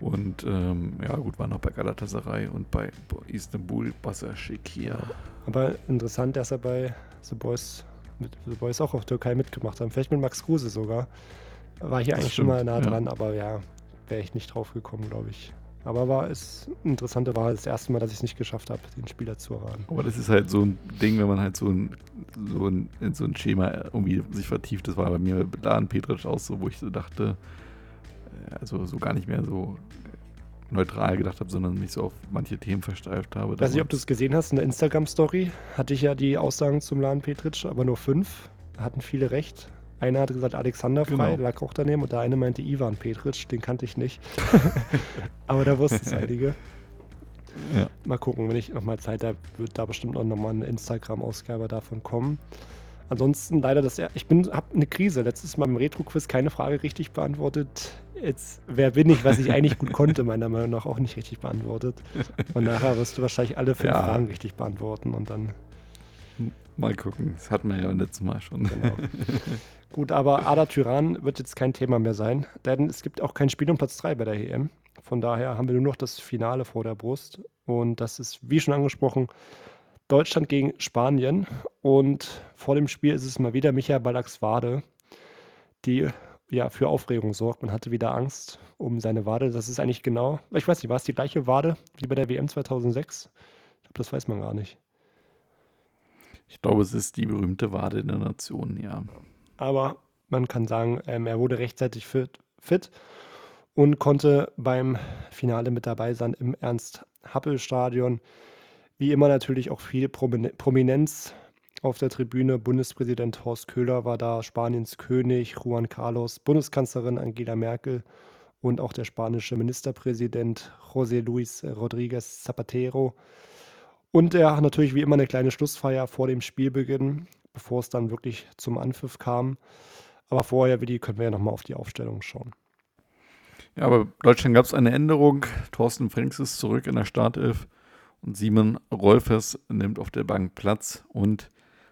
B: Und ähm, ja, gut, war noch bei Galatasaray und bei Istanbul Basakşehir.
C: Aber interessant, dass er bei The Boys, mit The Boys auch auf Türkei mitgemacht hat. Vielleicht mit Max Kruse sogar. War das eigentlich stimmt, schon mal nah dran, ja. aber ja, wäre ich nicht drauf gekommen, glaube ich. Aber war es interessante war das erste Mal, dass ich es nicht geschafft habe, den Spieler zu erraten.
B: Aber das ist halt so ein Ding, wenn man halt so ein, so ein, in so ein Schema irgendwie sich vertieft. Das war bei mir mit Laden Petric auch so, wo ich so dachte, also so gar nicht mehr so neutral gedacht habe, sondern mich so auf manche Themen versteift habe.
C: Ich weiß nicht, ob du es gesehen hast, in der Instagram-Story hatte ich ja die Aussagen zum Laden Petritsch, aber nur fünf. Da hatten viele recht. Einer hat gesagt Alexander Frei, genau. lag auch daneben, und der eine meinte Ivan Petritsch, den kannte ich nicht. aber da wussten es einige. Ja. Mal gucken, wenn ich nochmal Zeit habe, wird da bestimmt auch nochmal eine Instagram-Ausgabe davon kommen. Ansonsten leider das, ich bin, habe eine Krise. Letztes Mal im Retro-Quiz keine Frage richtig beantwortet. Jetzt, wer bin ich, was ich eigentlich gut konnte, meiner Meinung nach auch nicht richtig beantwortet. Und nachher wirst du wahrscheinlich alle fünf ja. Fragen richtig beantworten und dann.
B: Mal gucken, das hatten wir ja letztes Mal schon. Genau.
C: Gut, aber Ada Tyran wird jetzt kein Thema mehr sein, denn es gibt auch kein Spiel um Platz 3 bei der EM. Von daher haben wir nur noch das Finale vor der Brust. Und das ist, wie schon angesprochen, Deutschland gegen Spanien. Und vor dem Spiel ist es mal wieder Michael Ballax Wade, die ja für Aufregung sorgt. Man hatte wieder Angst um seine Wade. Das ist eigentlich genau, ich weiß nicht, war es die gleiche Wade wie bei der WM 2006? Ich glaube, das weiß man gar nicht.
B: Ich glaube, es ist die berühmte Wade in der Nation, ja.
C: Aber man kann sagen, ähm, er wurde rechtzeitig fit, fit und konnte beim Finale mit dabei sein im Ernst-Happel-Stadion. Wie immer natürlich auch viel Prominenz auf der Tribüne. Bundespräsident Horst Köhler war da, Spaniens König Juan Carlos, Bundeskanzlerin Angela Merkel und auch der spanische Ministerpräsident José Luis Rodríguez Zapatero. Und er hat natürlich wie immer eine kleine Schlussfeier vor dem Spielbeginn, bevor es dann wirklich zum Anpfiff kam. Aber vorher, Willi, können wir ja nochmal auf die Aufstellung schauen.
B: Ja, aber Deutschland gab es eine Änderung. Thorsten Frings ist zurück in der Startelf. Und Simon Rolfers nimmt auf der Bank Platz. Und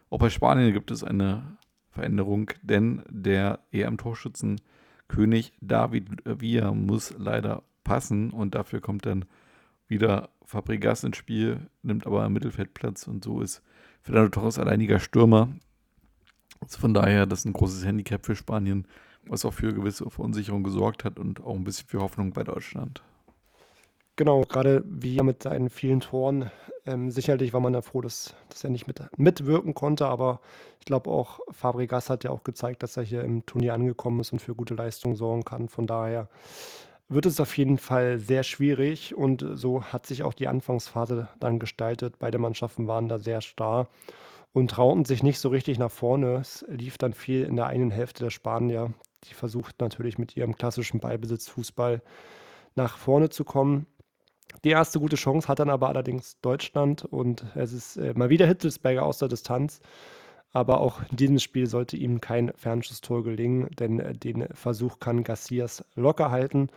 B: auch bei Spanien gibt es eine Veränderung, denn der EM-Torschützenkönig David Villa muss leider passen und dafür kommt dann wieder Fabregas ins Spiel, nimmt aber im Mittelfeld Platz und so ist Fernando Torres alleiniger Stürmer. Also von daher, das ist ein großes Handicap für Spanien, was auch für gewisse Verunsicherung gesorgt hat und auch ein bisschen für Hoffnung bei Deutschland.
C: Genau, gerade wie mit seinen vielen Toren. Ähm, sicherlich war man da froh, dass, dass er nicht mit, mitwirken konnte, aber ich glaube auch, Fabregas hat ja auch gezeigt, dass er hier im Turnier angekommen ist und für gute Leistungen sorgen kann. Von daher wird es auf jeden Fall sehr schwierig und so hat sich auch die Anfangsphase dann gestaltet. Beide Mannschaften waren da sehr starr und trauten sich nicht so richtig nach vorne. Es lief dann viel in der einen Hälfte der Spanier. Die versucht natürlich mit ihrem klassischen Ballbesitzfußball nach vorne zu kommen. Die erste gute Chance hat dann aber allerdings Deutschland und es ist äh, mal wieder Hitzelsberger aus der Distanz. Aber auch in diesem Spiel sollte ihm kein Fernschusstor gelingen, denn äh, den Versuch kann Garcias locker halten.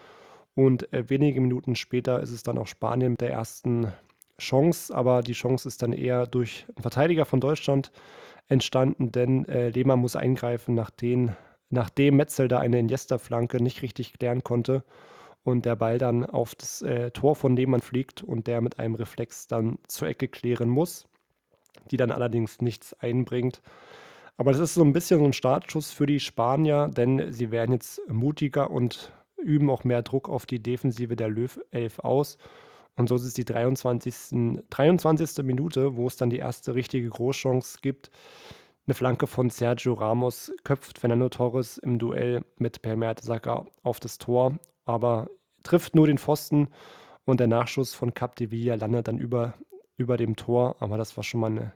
C: Und äh, wenige Minuten später ist es dann auch Spanien mit der ersten Chance, aber die Chance ist dann eher durch einen Verteidiger von Deutschland entstanden, denn äh, Lehmann muss eingreifen, nachdem, nachdem Metzel da eine Iniesta-Flanke nicht richtig klären konnte und der Ball dann auf das äh, Tor von Lehmann fliegt und der mit einem Reflex dann zur Ecke klären muss, die dann allerdings nichts einbringt. Aber das ist so ein bisschen so ein Startschuss für die Spanier, denn sie werden jetzt mutiger und üben auch mehr Druck auf die Defensive der Löw 11 aus. Und so ist es die 23. 23. Minute, wo es dann die erste richtige Großchance gibt. Eine Flanke von Sergio Ramos köpft Fernando Torres im Duell mit Per Mertesacker auf das Tor, aber trifft nur den Pfosten und der Nachschuss von Capdevilla landet dann über, über dem Tor. Aber das war schon mal eine,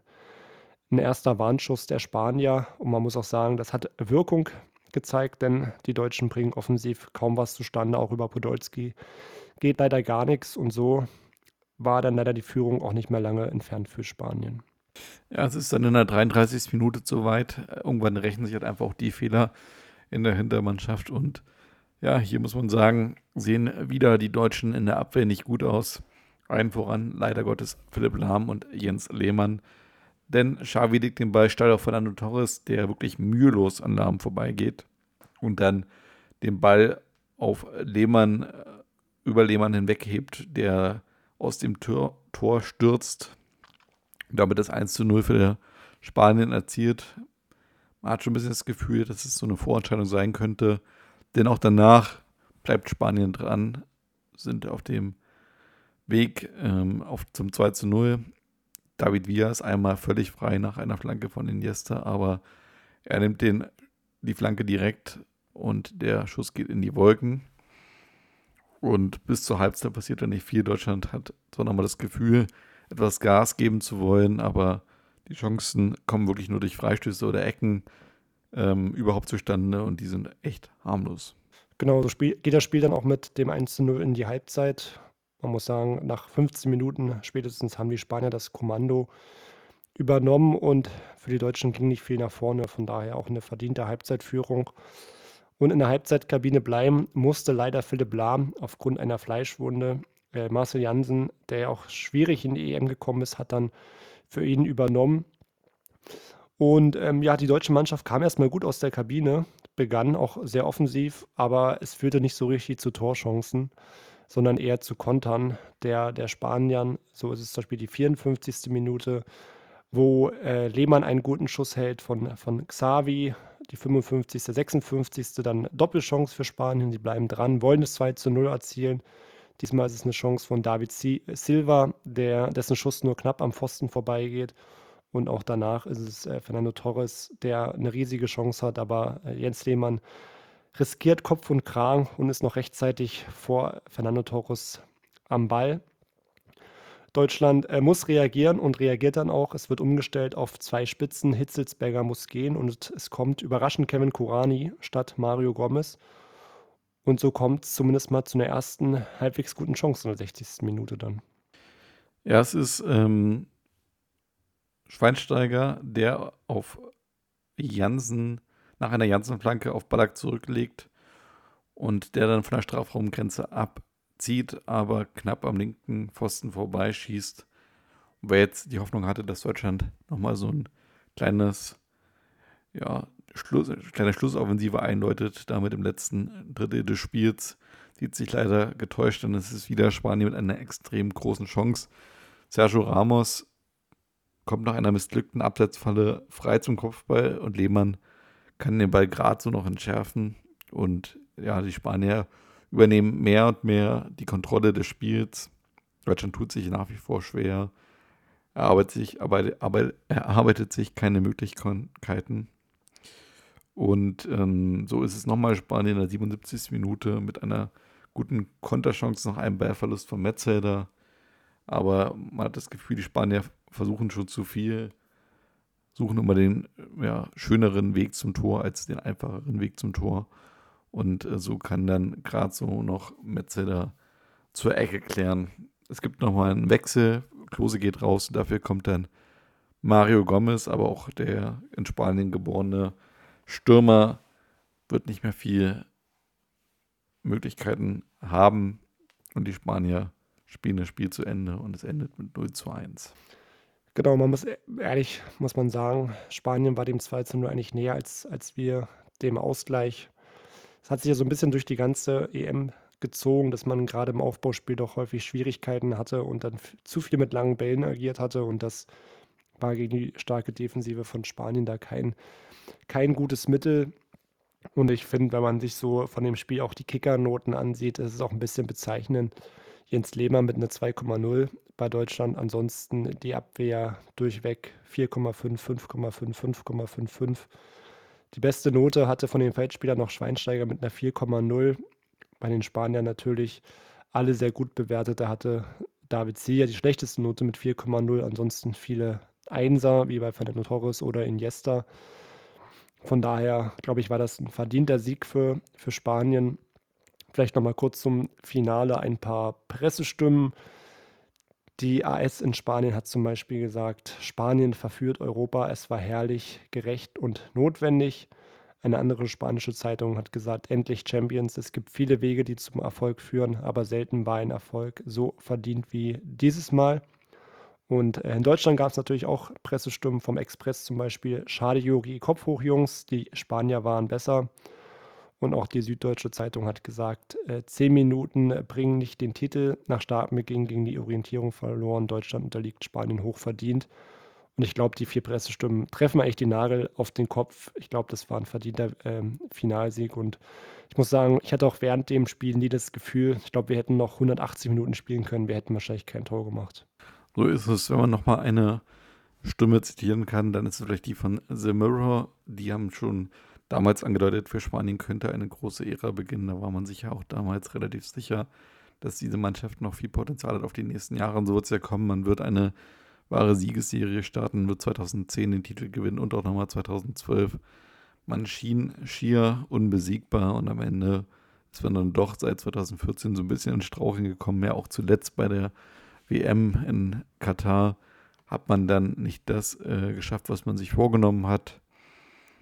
C: ein erster Warnschuss der Spanier und man muss auch sagen, das hat Wirkung gezeigt, denn die Deutschen bringen offensiv kaum was zustande, auch über Podolski geht leider gar nichts und so war dann leider die Führung auch nicht mehr lange entfernt für Spanien.
B: Ja, es ist dann in der 33. Minute zu weit. Irgendwann rechnen sich halt einfach auch die Fehler in der Hintermannschaft und ja, hier muss man sagen, sehen wieder die Deutschen in der Abwehr nicht gut aus. Einen voran, leider Gottes, Philipp Lahm und Jens Lehmann. Denn Xavi legt den Ball steil auf Fernando Torres, der wirklich mühelos an Lahm vorbeigeht. Und dann den Ball auf Lehmann, äh, über Lehmann hinweghebt, der aus dem Tor, Tor stürzt. Damit das 1 zu 0 für Spanien erzielt. Man hat schon ein bisschen das Gefühl, dass es so eine Vorentscheidung sein könnte. Denn auch danach bleibt Spanien dran, sind auf dem Weg ähm, auf, zum 2 zu 0. David Villa ist einmal völlig frei nach einer Flanke von Iniesta, aber er nimmt den, die Flanke direkt und der Schuss geht in die Wolken. Und bis zur Halbzeit passiert da nicht viel. Deutschland hat zwar nochmal das Gefühl, etwas Gas geben zu wollen, aber die Chancen kommen wirklich nur durch Freistöße oder Ecken ähm, überhaupt zustande und die sind echt harmlos.
C: Genau, so spiel, geht das Spiel dann auch mit dem 1 zu 0 in die Halbzeit. Man muss sagen, nach 15 Minuten spätestens haben die Spanier das Kommando übernommen und für die Deutschen ging nicht viel nach vorne. Von daher auch eine verdiente Halbzeitführung. Und in der Halbzeitkabine bleiben musste leider Philipp Lahm aufgrund einer Fleischwunde. Äh, Marcel Jansen, der ja auch schwierig in die EM gekommen ist, hat dann für ihn übernommen. Und ähm, ja, die deutsche Mannschaft kam erstmal gut aus der Kabine, begann auch sehr offensiv, aber es führte nicht so richtig zu Torchancen, sondern eher zu Kontern der, der Spaniern. So ist es zum Beispiel die 54. Minute, wo äh, Lehmann einen guten Schuss hält von, von Xavi, die 55., 56. dann Doppelchance für Spanien, die bleiben dran, wollen das 2 zu 0 erzielen. Diesmal ist es eine Chance von David Silva, der, dessen Schuss nur knapp am Pfosten vorbeigeht. Und auch danach ist es äh, Fernando Torres, der eine riesige Chance hat, aber äh, Jens Lehmann riskiert Kopf und Kragen und ist noch rechtzeitig vor Fernando Torres am Ball. Deutschland äh, muss reagieren und reagiert dann auch. Es wird umgestellt auf zwei Spitzen. Hitzelsberger muss gehen und es kommt überraschend Kevin Kurani statt Mario Gomez. Und so kommt es zumindest mal zu einer ersten halbwegs guten Chance in der 60. Minute dann.
B: Ja, es ist ähm, Schweinsteiger, der auf Jansen, nach einer Jansen-Flanke auf Ballack zurücklegt und der dann von der Strafraumgrenze abzieht, aber knapp am linken Pfosten vorbeischießt. Und wer jetzt die Hoffnung hatte, dass Deutschland nochmal so ein kleines, ja, Schluss, kleine Schlussoffensive einläutet, damit im letzten Drittel des Spiels, sieht sich leider getäuscht, denn es ist wieder Spanien mit einer extrem großen Chance. Sergio Ramos kommt nach einer missglückten Absetzfalle frei zum Kopfball und Lehmann kann den Ball gerade so noch entschärfen. Und ja, die Spanier übernehmen mehr und mehr die Kontrolle des Spiels. Deutschland tut sich nach wie vor schwer, erarbeitet sich, erarbeitet sich keine Möglichkeiten. Und ähm, so ist es nochmal Spanien in der 77. Minute mit einer guten Konterchance nach einem Ballverlust von Metzelder. Aber man hat das Gefühl, die Spanier versuchen schon zu viel, suchen immer den ja, schöneren Weg zum Tor als den einfacheren Weg zum Tor. Und äh, so kann dann gerade so noch Metzelder zur Ecke klären. Es gibt nochmal einen Wechsel. Klose geht raus und dafür kommt dann Mario Gomez, aber auch der in Spanien geborene Stürmer wird nicht mehr viel Möglichkeiten haben und die Spanier spielen das Spiel zu Ende und es endet mit 0 zu 1.
C: Genau, man muss ehrlich, muss man sagen, Spanien war dem 2 zu 0 eigentlich näher als, als wir dem Ausgleich. Es hat sich ja so ein bisschen durch die ganze EM gezogen, dass man gerade im Aufbauspiel doch häufig Schwierigkeiten hatte und dann zu viel mit langen Bällen agiert hatte und das war gegen die starke Defensive von Spanien da kein, kein gutes Mittel. Und ich finde, wenn man sich so von dem Spiel auch die Kickernoten ansieht, ist es auch ein bisschen bezeichnend. Jens Lehmann mit einer 2,0 bei Deutschland. Ansonsten die Abwehr durchweg 4,5, 5,5, 5,55. Die beste Note hatte von den Feldspielern noch Schweinsteiger mit einer 4,0. Bei den Spaniern natürlich alle sehr gut bewertet. Da hatte David Silja die schlechteste Note mit 4,0. Ansonsten viele Einser, wie bei Fernando Torres oder Iniesta. Von daher, glaube ich, war das ein verdienter Sieg für, für Spanien. Vielleicht nochmal kurz zum Finale ein paar Pressestimmen. Die AS in Spanien hat zum Beispiel gesagt, Spanien verführt Europa, es war herrlich, gerecht und notwendig. Eine andere spanische Zeitung hat gesagt, endlich Champions. Es gibt viele Wege, die zum Erfolg führen, aber selten war ein Erfolg so verdient wie dieses Mal. Und äh, in Deutschland gab es natürlich auch Pressestimmen vom Express zum Beispiel. Schade, Yogi, Kopf hoch, Jungs, die Spanier waren besser. Und auch die Süddeutsche Zeitung hat gesagt, äh, zehn Minuten bringen nicht den Titel. Nach Startbeginn gegen die Orientierung verloren. Deutschland unterliegt Spanien hochverdient. Und ich glaube, die vier Pressestimmen treffen eigentlich den Nagel auf den Kopf. Ich glaube, das war ein verdienter ähm, Finalsieg. Und ich muss sagen, ich hatte auch während dem Spiel nie das Gefühl, ich glaube, wir hätten noch 180 Minuten spielen können. Wir hätten wahrscheinlich kein Tor gemacht.
B: So ist es, wenn man nochmal eine Stimme zitieren kann, dann ist es vielleicht die von The Mirror. Die haben schon damals angedeutet, für Spanien könnte eine große Ära beginnen. Da war man sich ja auch damals relativ sicher, dass diese Mannschaft noch viel Potenzial hat auf die nächsten Jahre. Und so wird es ja kommen. Man wird eine wahre Siegesserie starten, wird 2010 den Titel gewinnen und auch nochmal 2012. Man schien schier unbesiegbar und am Ende ist man dann doch seit 2014 so ein bisschen in Strauchen gekommen. Ja, auch zuletzt bei der WM in Katar hat man dann nicht das äh, geschafft, was man sich vorgenommen hat.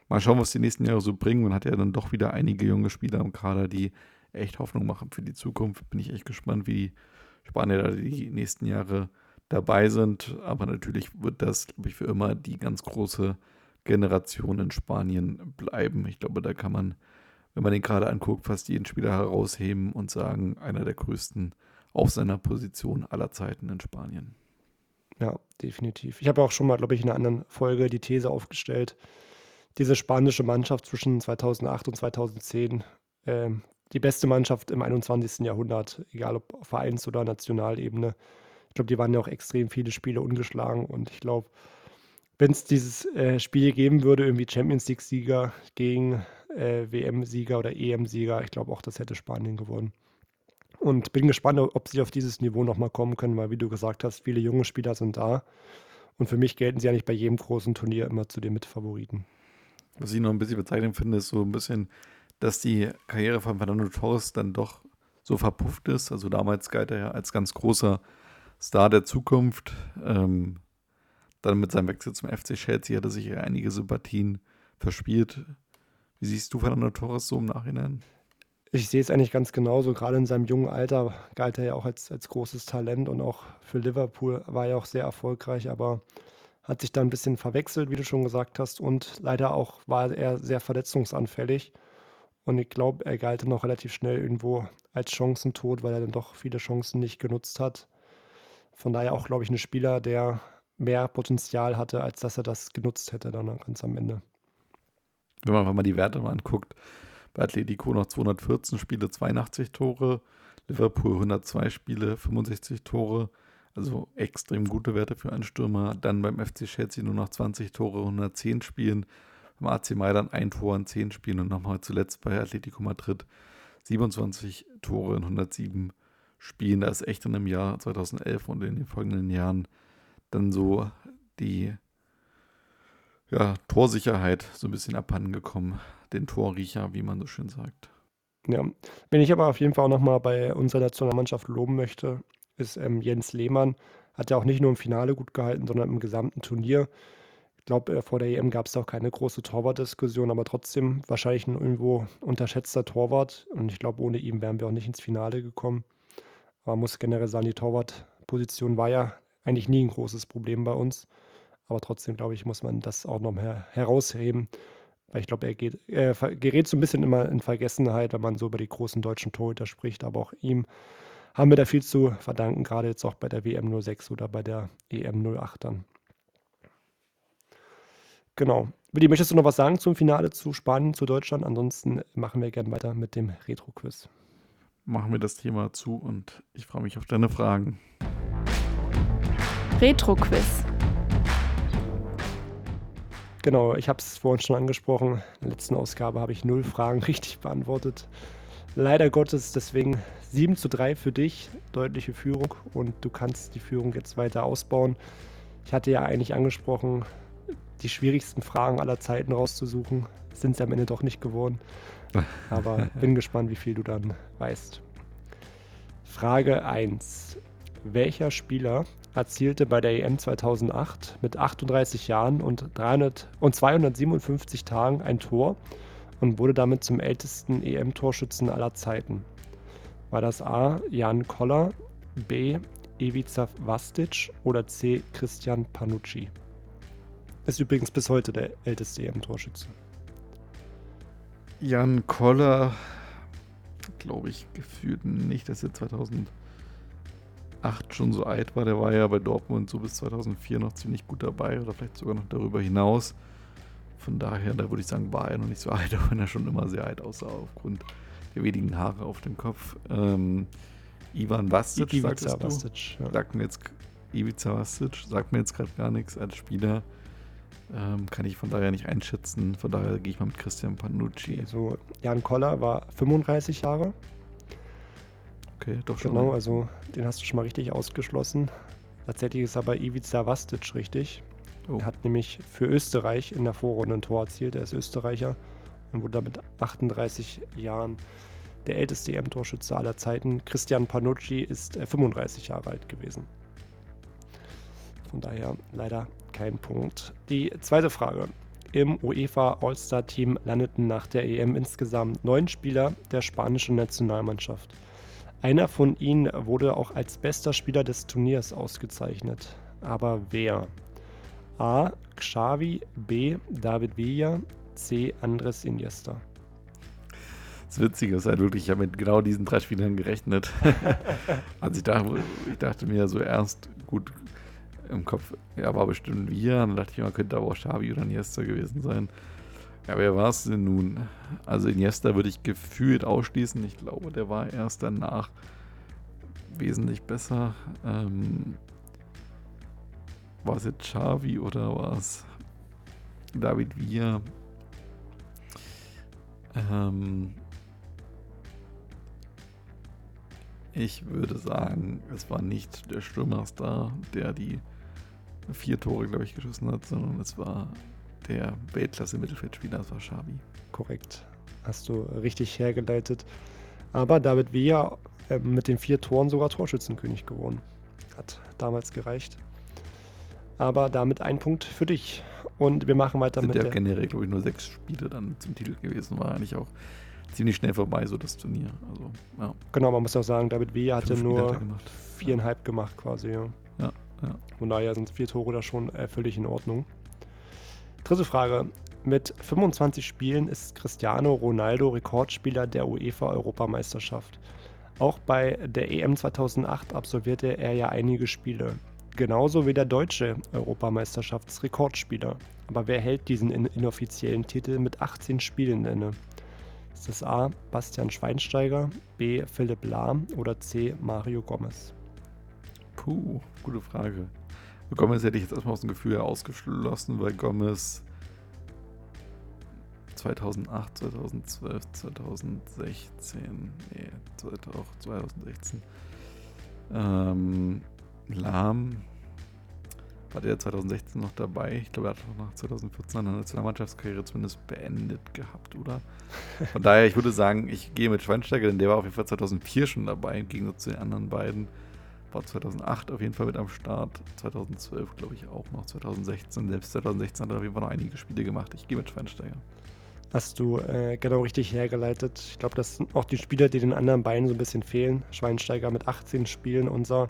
B: Mal schauen, was die nächsten Jahre so bringen. Man hat ja dann doch wieder einige junge Spieler im Kader, die echt Hoffnung machen für die Zukunft. Bin ich echt gespannt, wie Spanier da die nächsten Jahre dabei sind. Aber natürlich wird das, glaube ich, für immer die ganz große Generation in Spanien bleiben. Ich glaube, da kann man, wenn man den gerade anguckt, fast jeden Spieler herausheben und sagen, einer der größten auf seiner Position aller Zeiten in Spanien.
C: Ja, definitiv. Ich habe auch schon mal, glaube ich, in einer anderen Folge die These aufgestellt, diese spanische Mannschaft zwischen 2008 und 2010, äh, die beste Mannschaft im 21. Jahrhundert, egal ob auf Vereins- oder Nationalebene. Ich glaube, die waren ja auch extrem viele Spiele ungeschlagen und ich glaube, wenn es dieses äh, Spiel geben würde, irgendwie Champions League-Sieger gegen äh, WM-Sieger oder EM-Sieger, ich glaube auch, das hätte Spanien gewonnen. Und bin gespannt, ob sie auf dieses Niveau nochmal kommen können, weil, wie du gesagt hast, viele junge Spieler sind da. Und für mich gelten sie eigentlich bei jedem großen Turnier immer zu den Mitfavoriten.
B: Was ich noch ein bisschen bezeichnend finde, ist so ein bisschen, dass die Karriere von Fernando Torres dann doch so verpufft ist. Also damals galt er ja als ganz großer Star der Zukunft. Ähm, dann mit seinem Wechsel zum FC Chelsea hat er sich ja einige Sympathien verspielt. Wie siehst du Fernando Torres so im Nachhinein?
C: Ich sehe es eigentlich ganz genauso. Gerade in seinem jungen Alter galt er ja auch als, als großes Talent und auch für Liverpool war er auch sehr erfolgreich, aber hat sich dann ein bisschen verwechselt, wie du schon gesagt hast. Und leider auch war er sehr verletzungsanfällig. Und ich glaube, er galt noch relativ schnell irgendwo als Chancentod, weil er dann doch viele Chancen nicht genutzt hat. Von daher auch, glaube ich, ein Spieler, der mehr Potenzial hatte, als dass er das genutzt hätte dann ganz am Ende.
B: Wenn man mal die Werte mal anguckt, bei Atletico noch 214 Spiele, 82 Tore, Liverpool 102 Spiele, 65 Tore, also extrem gute Werte für einen Stürmer. Dann beim FC Chelsea nur noch 20 Tore, 110 Spielen. Beim AC Mailand ein Tor in 10 Spielen und nochmal zuletzt bei Atletico Madrid 27 Tore in 107 Spielen. Da ist echt in dem Jahr 2011 und in den folgenden Jahren dann so die ja, Torsicherheit so ein bisschen abhanden gekommen. Den Torriecher, wie man so schön sagt.
C: Ja, wenn ich aber auf jeden Fall auch nochmal bei unserer Nationalmannschaft loben möchte, ist ähm, Jens Lehmann. Hat ja auch nicht nur im Finale gut gehalten, sondern im gesamten Turnier. Ich glaube, äh, vor der EM gab es auch keine große Torwartdiskussion, aber trotzdem wahrscheinlich ein irgendwo unterschätzter Torwart. Und ich glaube, ohne ihn wären wir auch nicht ins Finale gekommen. Aber man muss generell sagen, die Torwartposition war ja eigentlich nie ein großes Problem bei uns. Aber trotzdem, glaube ich, muss man das auch noch her herausheben. Weil ich glaube, er geht, er gerät so ein bisschen immer in Vergessenheit, wenn man so über die großen deutschen Torhüter spricht. Aber auch ihm haben wir da viel zu verdanken, gerade jetzt auch bei der WM 06 oder bei der EM 08 dann. Genau. Willi, möchtest du noch was sagen zum Finale zu Spanien, zu Deutschland? Ansonsten machen wir gerne weiter mit dem Retro-Quiz.
B: Machen wir das Thema zu und ich freue mich auf deine Fragen.
A: Retro-Quiz.
C: Genau, ich habe es vorhin schon angesprochen. In der letzten Ausgabe habe ich null Fragen richtig beantwortet. Leider Gottes, deswegen 7 zu 3 für dich, deutliche Führung und du kannst die Führung jetzt weiter ausbauen. Ich hatte ja eigentlich angesprochen, die schwierigsten Fragen aller Zeiten rauszusuchen. Sind sie am Ende doch nicht geworden. Aber bin gespannt, wie viel du dann weißt. Frage 1. Welcher Spieler erzielte bei der EM 2008 mit 38 Jahren und, 300 und 257 Tagen ein Tor und wurde damit zum ältesten EM-Torschützen aller Zeiten? War das A. Jan Koller, B. Ivica Vastic oder C. Christian Panucci? Ist übrigens bis heute der älteste EM-Torschütze.
B: Jan Koller, glaube ich, gefühlt nicht, dass er 2008 schon so alt war. Der war ja bei Dortmund so bis 2004 noch ziemlich gut dabei oder vielleicht sogar noch darüber hinaus. Von daher, da würde ich sagen, war er noch nicht so alt, auch wenn er schon immer sehr alt aussah aufgrund der wenigen Haare auf dem Kopf. Ähm, Ivan Vastic,
C: Ivica sagtest Vastic,
B: Ja. Sagt mir jetzt, Ivica Vastic, sagt mir jetzt gerade gar nichts als Spieler. Ähm, kann ich von daher nicht einschätzen. Von daher gehe ich mal mit Christian Panucci.
C: Also Jan Koller war 35 Jahre.
B: Okay, doch schon.
C: Genau, also den hast du schon mal richtig ausgeschlossen. Tatsächlich ist aber Ivica Vastic richtig. Oh. Er hat nämlich für Österreich in der Vorrunde ein Tor erzielt. Er ist Österreicher und wurde damit 38 Jahren der älteste EM-Torschütze aller Zeiten. Christian Panucci ist 35 äh, Jahre alt gewesen. Von daher leider kein Punkt. Die zweite Frage. Im UEFA All-Star-Team landeten nach der EM insgesamt neun Spieler der spanischen Nationalmannschaft. Einer von ihnen wurde auch als bester Spieler des Turniers ausgezeichnet. Aber wer? A. Xavi, B. David Villa, C. Andres Iniesta.
B: Das Witzige ist halt wirklich, ich habe mit genau diesen drei Spielern gerechnet. also ich dachte, ich dachte mir so erst, gut, im Kopf, ja, war bestimmt wir. Dann dachte ich, man könnte aber auch Xavi oder Iniesta gewesen sein. Ja, wer war es denn nun? Also Iniesta würde ich gefühlt ausschließen. Ich glaube, der war erst danach wesentlich besser. Ähm, war es jetzt Xavi oder war es David Villa? Ähm, ich würde sagen, es war nicht der Stürmerstar, der die vier Tore, glaube ich, geschossen hat, sondern es war der Weltklasse-Mittelfeldspieler, das war Xavi.
C: Korrekt. Hast du richtig hergeleitet. Aber David Villa äh, mit den vier Toren sogar Torschützenkönig geworden. Hat damals gereicht. Aber damit ein Punkt für dich. Und wir machen weiter
B: Sind
C: mit
B: ja
C: der...
B: generell, glaube ich, nur sechs Spiele dann zum Titel gewesen. War eigentlich auch ziemlich schnell vorbei, so das Turnier. Also, ja.
C: Genau, man muss auch sagen, David Villa hatte
B: Fünf
C: nur
B: hat gemacht.
C: viereinhalb gemacht quasi. Ja.
B: Ja, ja.
C: Von daher sind vier Tore da schon äh, völlig in Ordnung. Dritte Frage. Mit 25 Spielen ist Cristiano Ronaldo Rekordspieler der UEFA-Europameisterschaft. Auch bei der EM 2008 absolvierte er ja einige Spiele. Genauso wie der deutsche Europameisterschaftsrekordspieler. Aber wer hält diesen in inoffiziellen Titel mit 18 Spielen inne? Ist es A. Bastian Schweinsteiger, B. Philipp Lahm oder C. Mario Gomez?
B: Puh, gute Frage. Gomez hätte ich jetzt erstmal aus dem Gefühl ausgeschlossen, weil Gomez 2008, 2012, 2016, nee, auch 2016. Ähm, Lahm war der 2016 noch dabei. Ich glaube, er hat auch nach 2014 eine Nationalmannschaftskarriere zumindest beendet gehabt, oder? Von daher, ich würde sagen, ich gehe mit Schweinsteiger, denn der war auf jeden Fall 2004 schon dabei, im Gegensatz zu den anderen beiden. War 2008 auf jeden Fall mit am Start, 2012 glaube ich auch noch, 2016, selbst 2016 hat er auf jeden Fall noch einige Spiele gemacht. Ich gehe mit Schweinsteiger.
C: Hast du äh, genau richtig hergeleitet. Ich glaube, das sind auch die Spieler, die den anderen beiden so ein bisschen fehlen. Schweinsteiger mit 18 Spielen, unser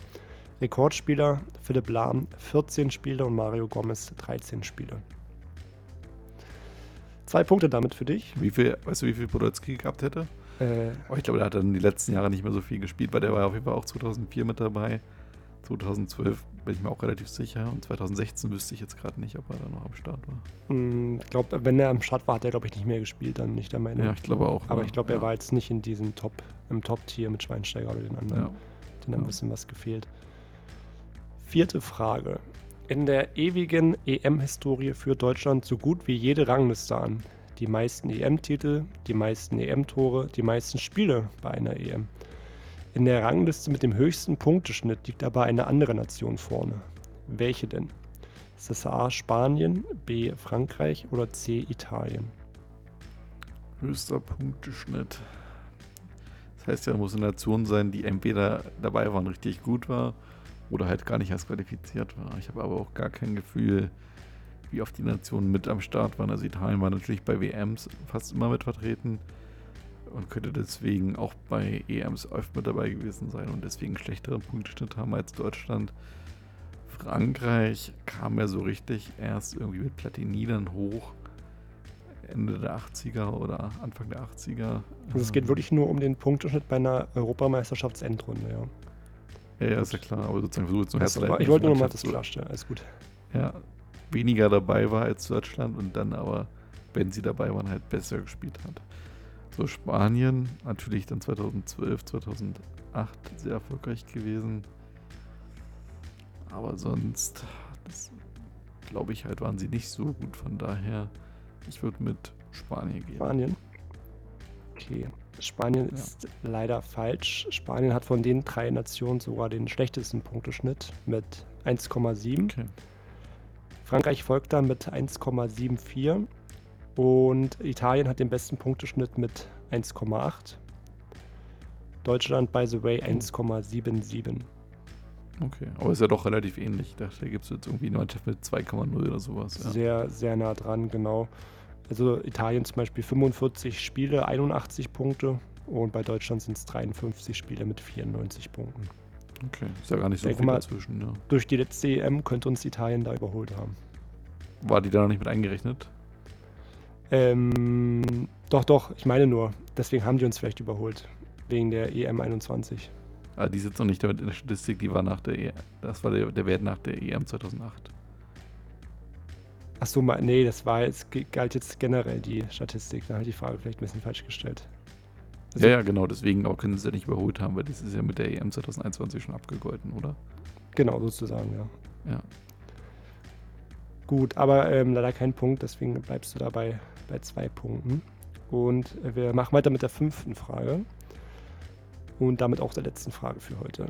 C: Rekordspieler, Philipp Lahm 14 Spiele und Mario Gomez 13 Spiele. Zwei Punkte damit für dich.
B: Wie viel, weißt du, wie viel Podolski gehabt hätte?
C: Äh,
B: oh, ich glaube, der hat dann die letzten Jahre nicht mehr so viel gespielt, weil der war auf jeden Fall auch 2004 mit dabei. 2012 bin ich mir auch relativ sicher. Und 2016 wüsste ich jetzt gerade nicht, ob er da noch am Start war.
C: Mm, ich glaube, wenn er am Start war, hat er, glaube ich, nicht mehr gespielt, dann nicht der Meinung.
B: Ja, ich glaube auch.
C: Aber ich glaube, er
B: ja.
C: war jetzt nicht in diesem Top, im Top-Tier mit Schweinsteiger oder den anderen.
B: Ja.
C: Hat ein bisschen was gefehlt. Vierte Frage. In der ewigen EM-Historie führt Deutschland so gut wie jede Rangliste an. Die meisten EM-Titel, die meisten EM-Tore, die meisten Spiele bei einer EM. In der Rangliste mit dem höchsten Punkteschnitt liegt aber eine andere Nation vorne. Welche denn? Ist das A Spanien, B Frankreich oder C Italien?
B: Höchster Punkteschnitt. Das heißt ja, muss eine Nation sein, die entweder dabei war und richtig gut war oder halt gar nicht erst qualifiziert war. Ich habe aber auch gar kein Gefühl, wie oft die Nationen mit am Start waren. Also Italien war natürlich bei WMs fast immer mit vertreten und könnte deswegen auch bei EMs oft mit dabei gewesen sein und deswegen schlechteren Punkteschnitt haben als Deutschland. Frankreich kam ja so richtig erst irgendwie mit Platini dann hoch. Ende der 80er oder Anfang der 80er.
C: Also es geht wirklich nur um den Punkteschnitt bei einer Europameisterschaftsendrunde, ja.
B: Ja, ja, ist ja klar, aber sozusagen versucht zum
C: Das war, ich wollte nur noch mal das klarstellen, alles gut.
B: Ja, weniger dabei war als Deutschland und dann aber, wenn sie dabei waren, halt besser gespielt hat. So, Spanien, natürlich dann 2012, 2008 sehr erfolgreich gewesen. Aber sonst, das glaube ich halt, waren sie nicht so gut. Von daher, ich würde mit Spanien gehen.
C: Spanien? Okay. Spanien ist leider falsch. Spanien hat von den drei Nationen sogar den schlechtesten Punkteschnitt mit 1,7.
B: Okay.
C: Frankreich folgt dann mit 1,74 und Italien hat den besten Punkteschnitt mit 1,8. Deutschland, by the way, 1,77.
B: Okay, aber ist ja doch relativ ähnlich. Ich dachte, da gibt es jetzt irgendwie eine Mannschaft mit 2,0 oder sowas. Ja.
C: Sehr, sehr nah dran, genau. Also Italien zum Beispiel 45 Spiele, 81 Punkte und bei Deutschland sind es 53 Spiele mit 94 Punkten.
B: Okay, ist ja gar nicht so
C: Denk
B: viel
C: mal,
B: dazwischen. Ja.
C: Durch die letzte EM könnte uns Italien da überholt haben.
B: War die da noch nicht mit eingerechnet?
C: Ähm, doch, doch, ich meine nur. Deswegen haben die uns vielleicht überholt. Wegen der EM 21.
B: Ah, die sitzt noch nicht damit in der Statistik, die war nach der EM. Das war der, der Wert nach der EM 2008.
C: Achso, nee, das war jetzt, galt jetzt generell die Statistik. Da habe ich die Frage vielleicht ein bisschen falsch gestellt. Also,
B: ja, ja, genau, deswegen auch können sie es ja nicht überholt haben, weil das ist ja mit der EM 2021 schon abgegolten, oder?
C: Genau, sozusagen, ja.
B: Ja.
C: Gut, aber ähm, leider kein Punkt, deswegen bleibst du dabei bei zwei Punkten. Und wir machen weiter mit der fünften Frage. Und damit auch der letzten Frage für heute.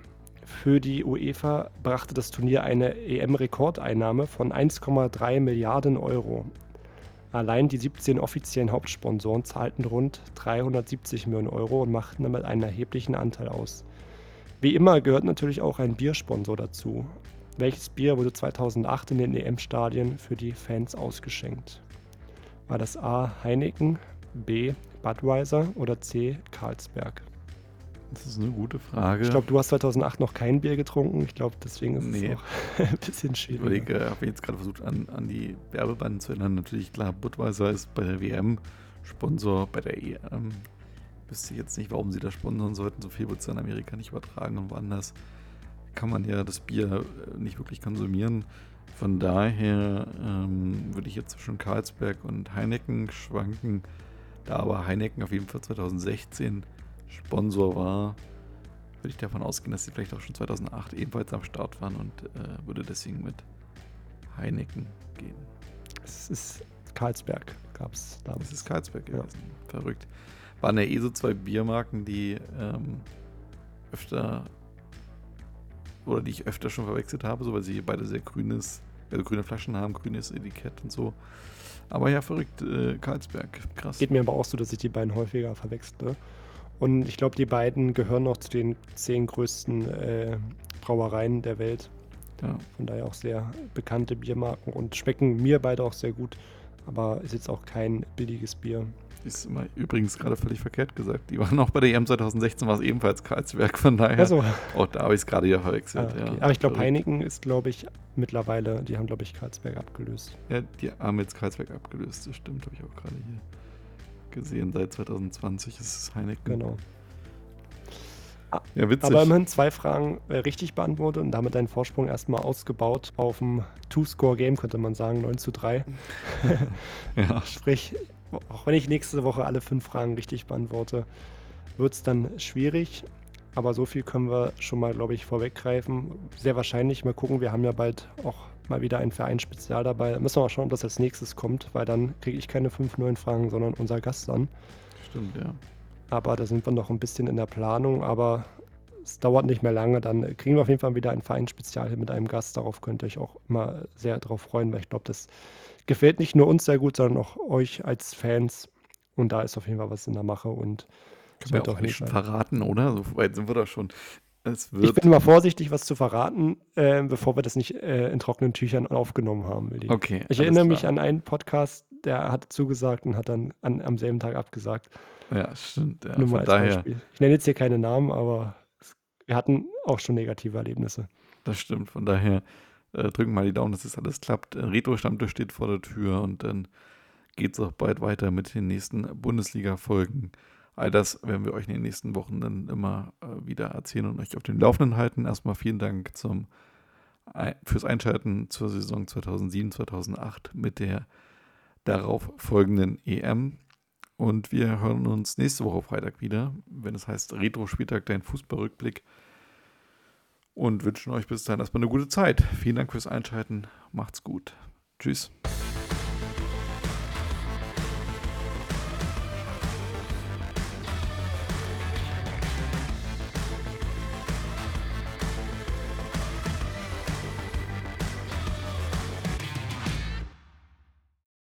C: Für die UEFA brachte das Turnier eine EM-Rekordeinnahme von 1,3 Milliarden Euro. Allein die 17 offiziellen Hauptsponsoren zahlten rund 370 Millionen Euro und machten damit einen erheblichen Anteil aus. Wie immer gehört natürlich auch ein Biersponsor dazu. Welches Bier wurde 2008 in den EM-Stadien für die Fans ausgeschenkt? War das A. Heineken, B. Budweiser oder C. Carlsberg?
B: Das ist eine gute Frage.
C: Ich glaube, du hast 2008 noch kein Bier getrunken. Ich glaube, deswegen ist
B: Nee.
C: es auch ein bisschen
B: Ich
C: schwierig.
B: überlege, habe jetzt gerade versucht, an, an die Werbebanden zu erinnern. Natürlich, klar, Budweiser ist bei der WM Sponsor, bei der EM. Wüsste ich jetzt nicht, warum sie da sponsern sollten. So viel wird es in Amerika nicht übertragen und woanders. kann man ja das Bier äh, nicht wirklich konsumieren. Von daher ähm, würde ich jetzt zwischen Karlsberg und Heineken schwanken. Da aber Heineken auf jeden Fall 2016 Sponsor war, würde ich davon ausgehen, dass sie vielleicht auch schon 2008 ebenfalls am Start waren und äh, würde deswegen mit Heineken gehen.
C: Es ist Karlsberg, gab es damals.
B: Das ist Karlsberg gewesen. Ja. Verrückt. Waren ja eh so zwei Biermarken, die ähm, öfter oder die ich öfter schon verwechselt habe, so weil sie beide sehr grünes, also grüne Flaschen haben, grünes Etikett und so. Aber ja, verrückt, äh, Karlsberg, krass.
C: Geht mir aber auch so, dass ich die beiden häufiger verwechsle. Und ich glaube, die beiden gehören noch zu den zehn größten äh, Brauereien der Welt. Ja. Von daher auch sehr bekannte Biermarken und schmecken mir beide auch sehr gut. Aber ist jetzt auch kein billiges Bier.
B: Ist immer übrigens gerade völlig verkehrt gesagt. Die waren auch bei der EM 2016, war es ebenfalls Karlsberg, von daher. Also. Auch da habe ich es gerade hier verwechselt. Ah, okay.
C: ja. Aber ich glaube, Heineken ist, glaube ich, mittlerweile, die haben, glaube ich, Karlsberg abgelöst.
B: Ja, die haben jetzt Karlsberg abgelöst, das stimmt, habe ich auch gerade hier gesehen. Seit 2020 ist es Heineken.
C: Genau. Ja, witzig. Aber immerhin zwei Fragen äh, richtig beantwortet und damit deinen Vorsprung erstmal ausgebaut auf dem Two-Score-Game, könnte man sagen, 9 zu 3. ja. Sprich, auch wenn ich nächste Woche alle fünf Fragen richtig beantworte, wird es dann schwierig. Aber so viel können wir schon mal, glaube ich, vorweggreifen. Sehr wahrscheinlich, mal gucken, wir haben ja bald auch mal wieder ein Vereinsspezial dabei. Da müssen wir mal schauen, ob das als nächstes kommt, weil dann kriege ich keine fünf neuen Fragen, sondern unser Gast dann.
B: Stimmt, ja.
C: Aber da sind wir noch ein bisschen in der Planung, aber es dauert nicht mehr lange. Dann kriegen wir auf jeden Fall wieder ein Vereinsspezial mit einem Gast. Darauf könnt ihr euch auch immer sehr drauf freuen, weil ich glaube, das gefällt nicht nur uns sehr gut, sondern auch euch als Fans. Und da ist auf jeden Fall was in der Mache und
B: können wir auch nicht verraten, oder? So weit sind wir da schon.
C: Ich bin mal vorsichtig, was zu verraten, äh, bevor wir das nicht äh, in trockenen Tüchern aufgenommen haben. Willi.
B: Okay.
C: Ich erinnere klar. mich an einen Podcast, der hat zugesagt und hat dann an, am selben Tag abgesagt.
B: Ja, stimmt. Ja,
C: Nur mal als daher. Beispiel. Ich nenne jetzt hier keine Namen, aber wir hatten auch schon negative Erlebnisse.
B: Das stimmt. Von daher äh, drücken mal die Daumen, dass das alles klappt. Retro-Stammtisch steht vor der Tür und dann geht es auch bald weiter mit den nächsten Bundesliga-Folgen. All das werden wir euch in den nächsten Wochen dann immer äh, wieder erzählen und euch auf den Laufenden halten. Erstmal vielen Dank zum, fürs Einschalten zur Saison 2007-2008 mit der darauf folgenden EM. Und wir hören uns nächste Woche Freitag wieder, wenn es heißt Retro-Spieltag, dein Fußballrückblick und wünschen euch bis dahin erstmal eine gute Zeit. Vielen Dank fürs Einschalten. Macht's gut. Tschüss.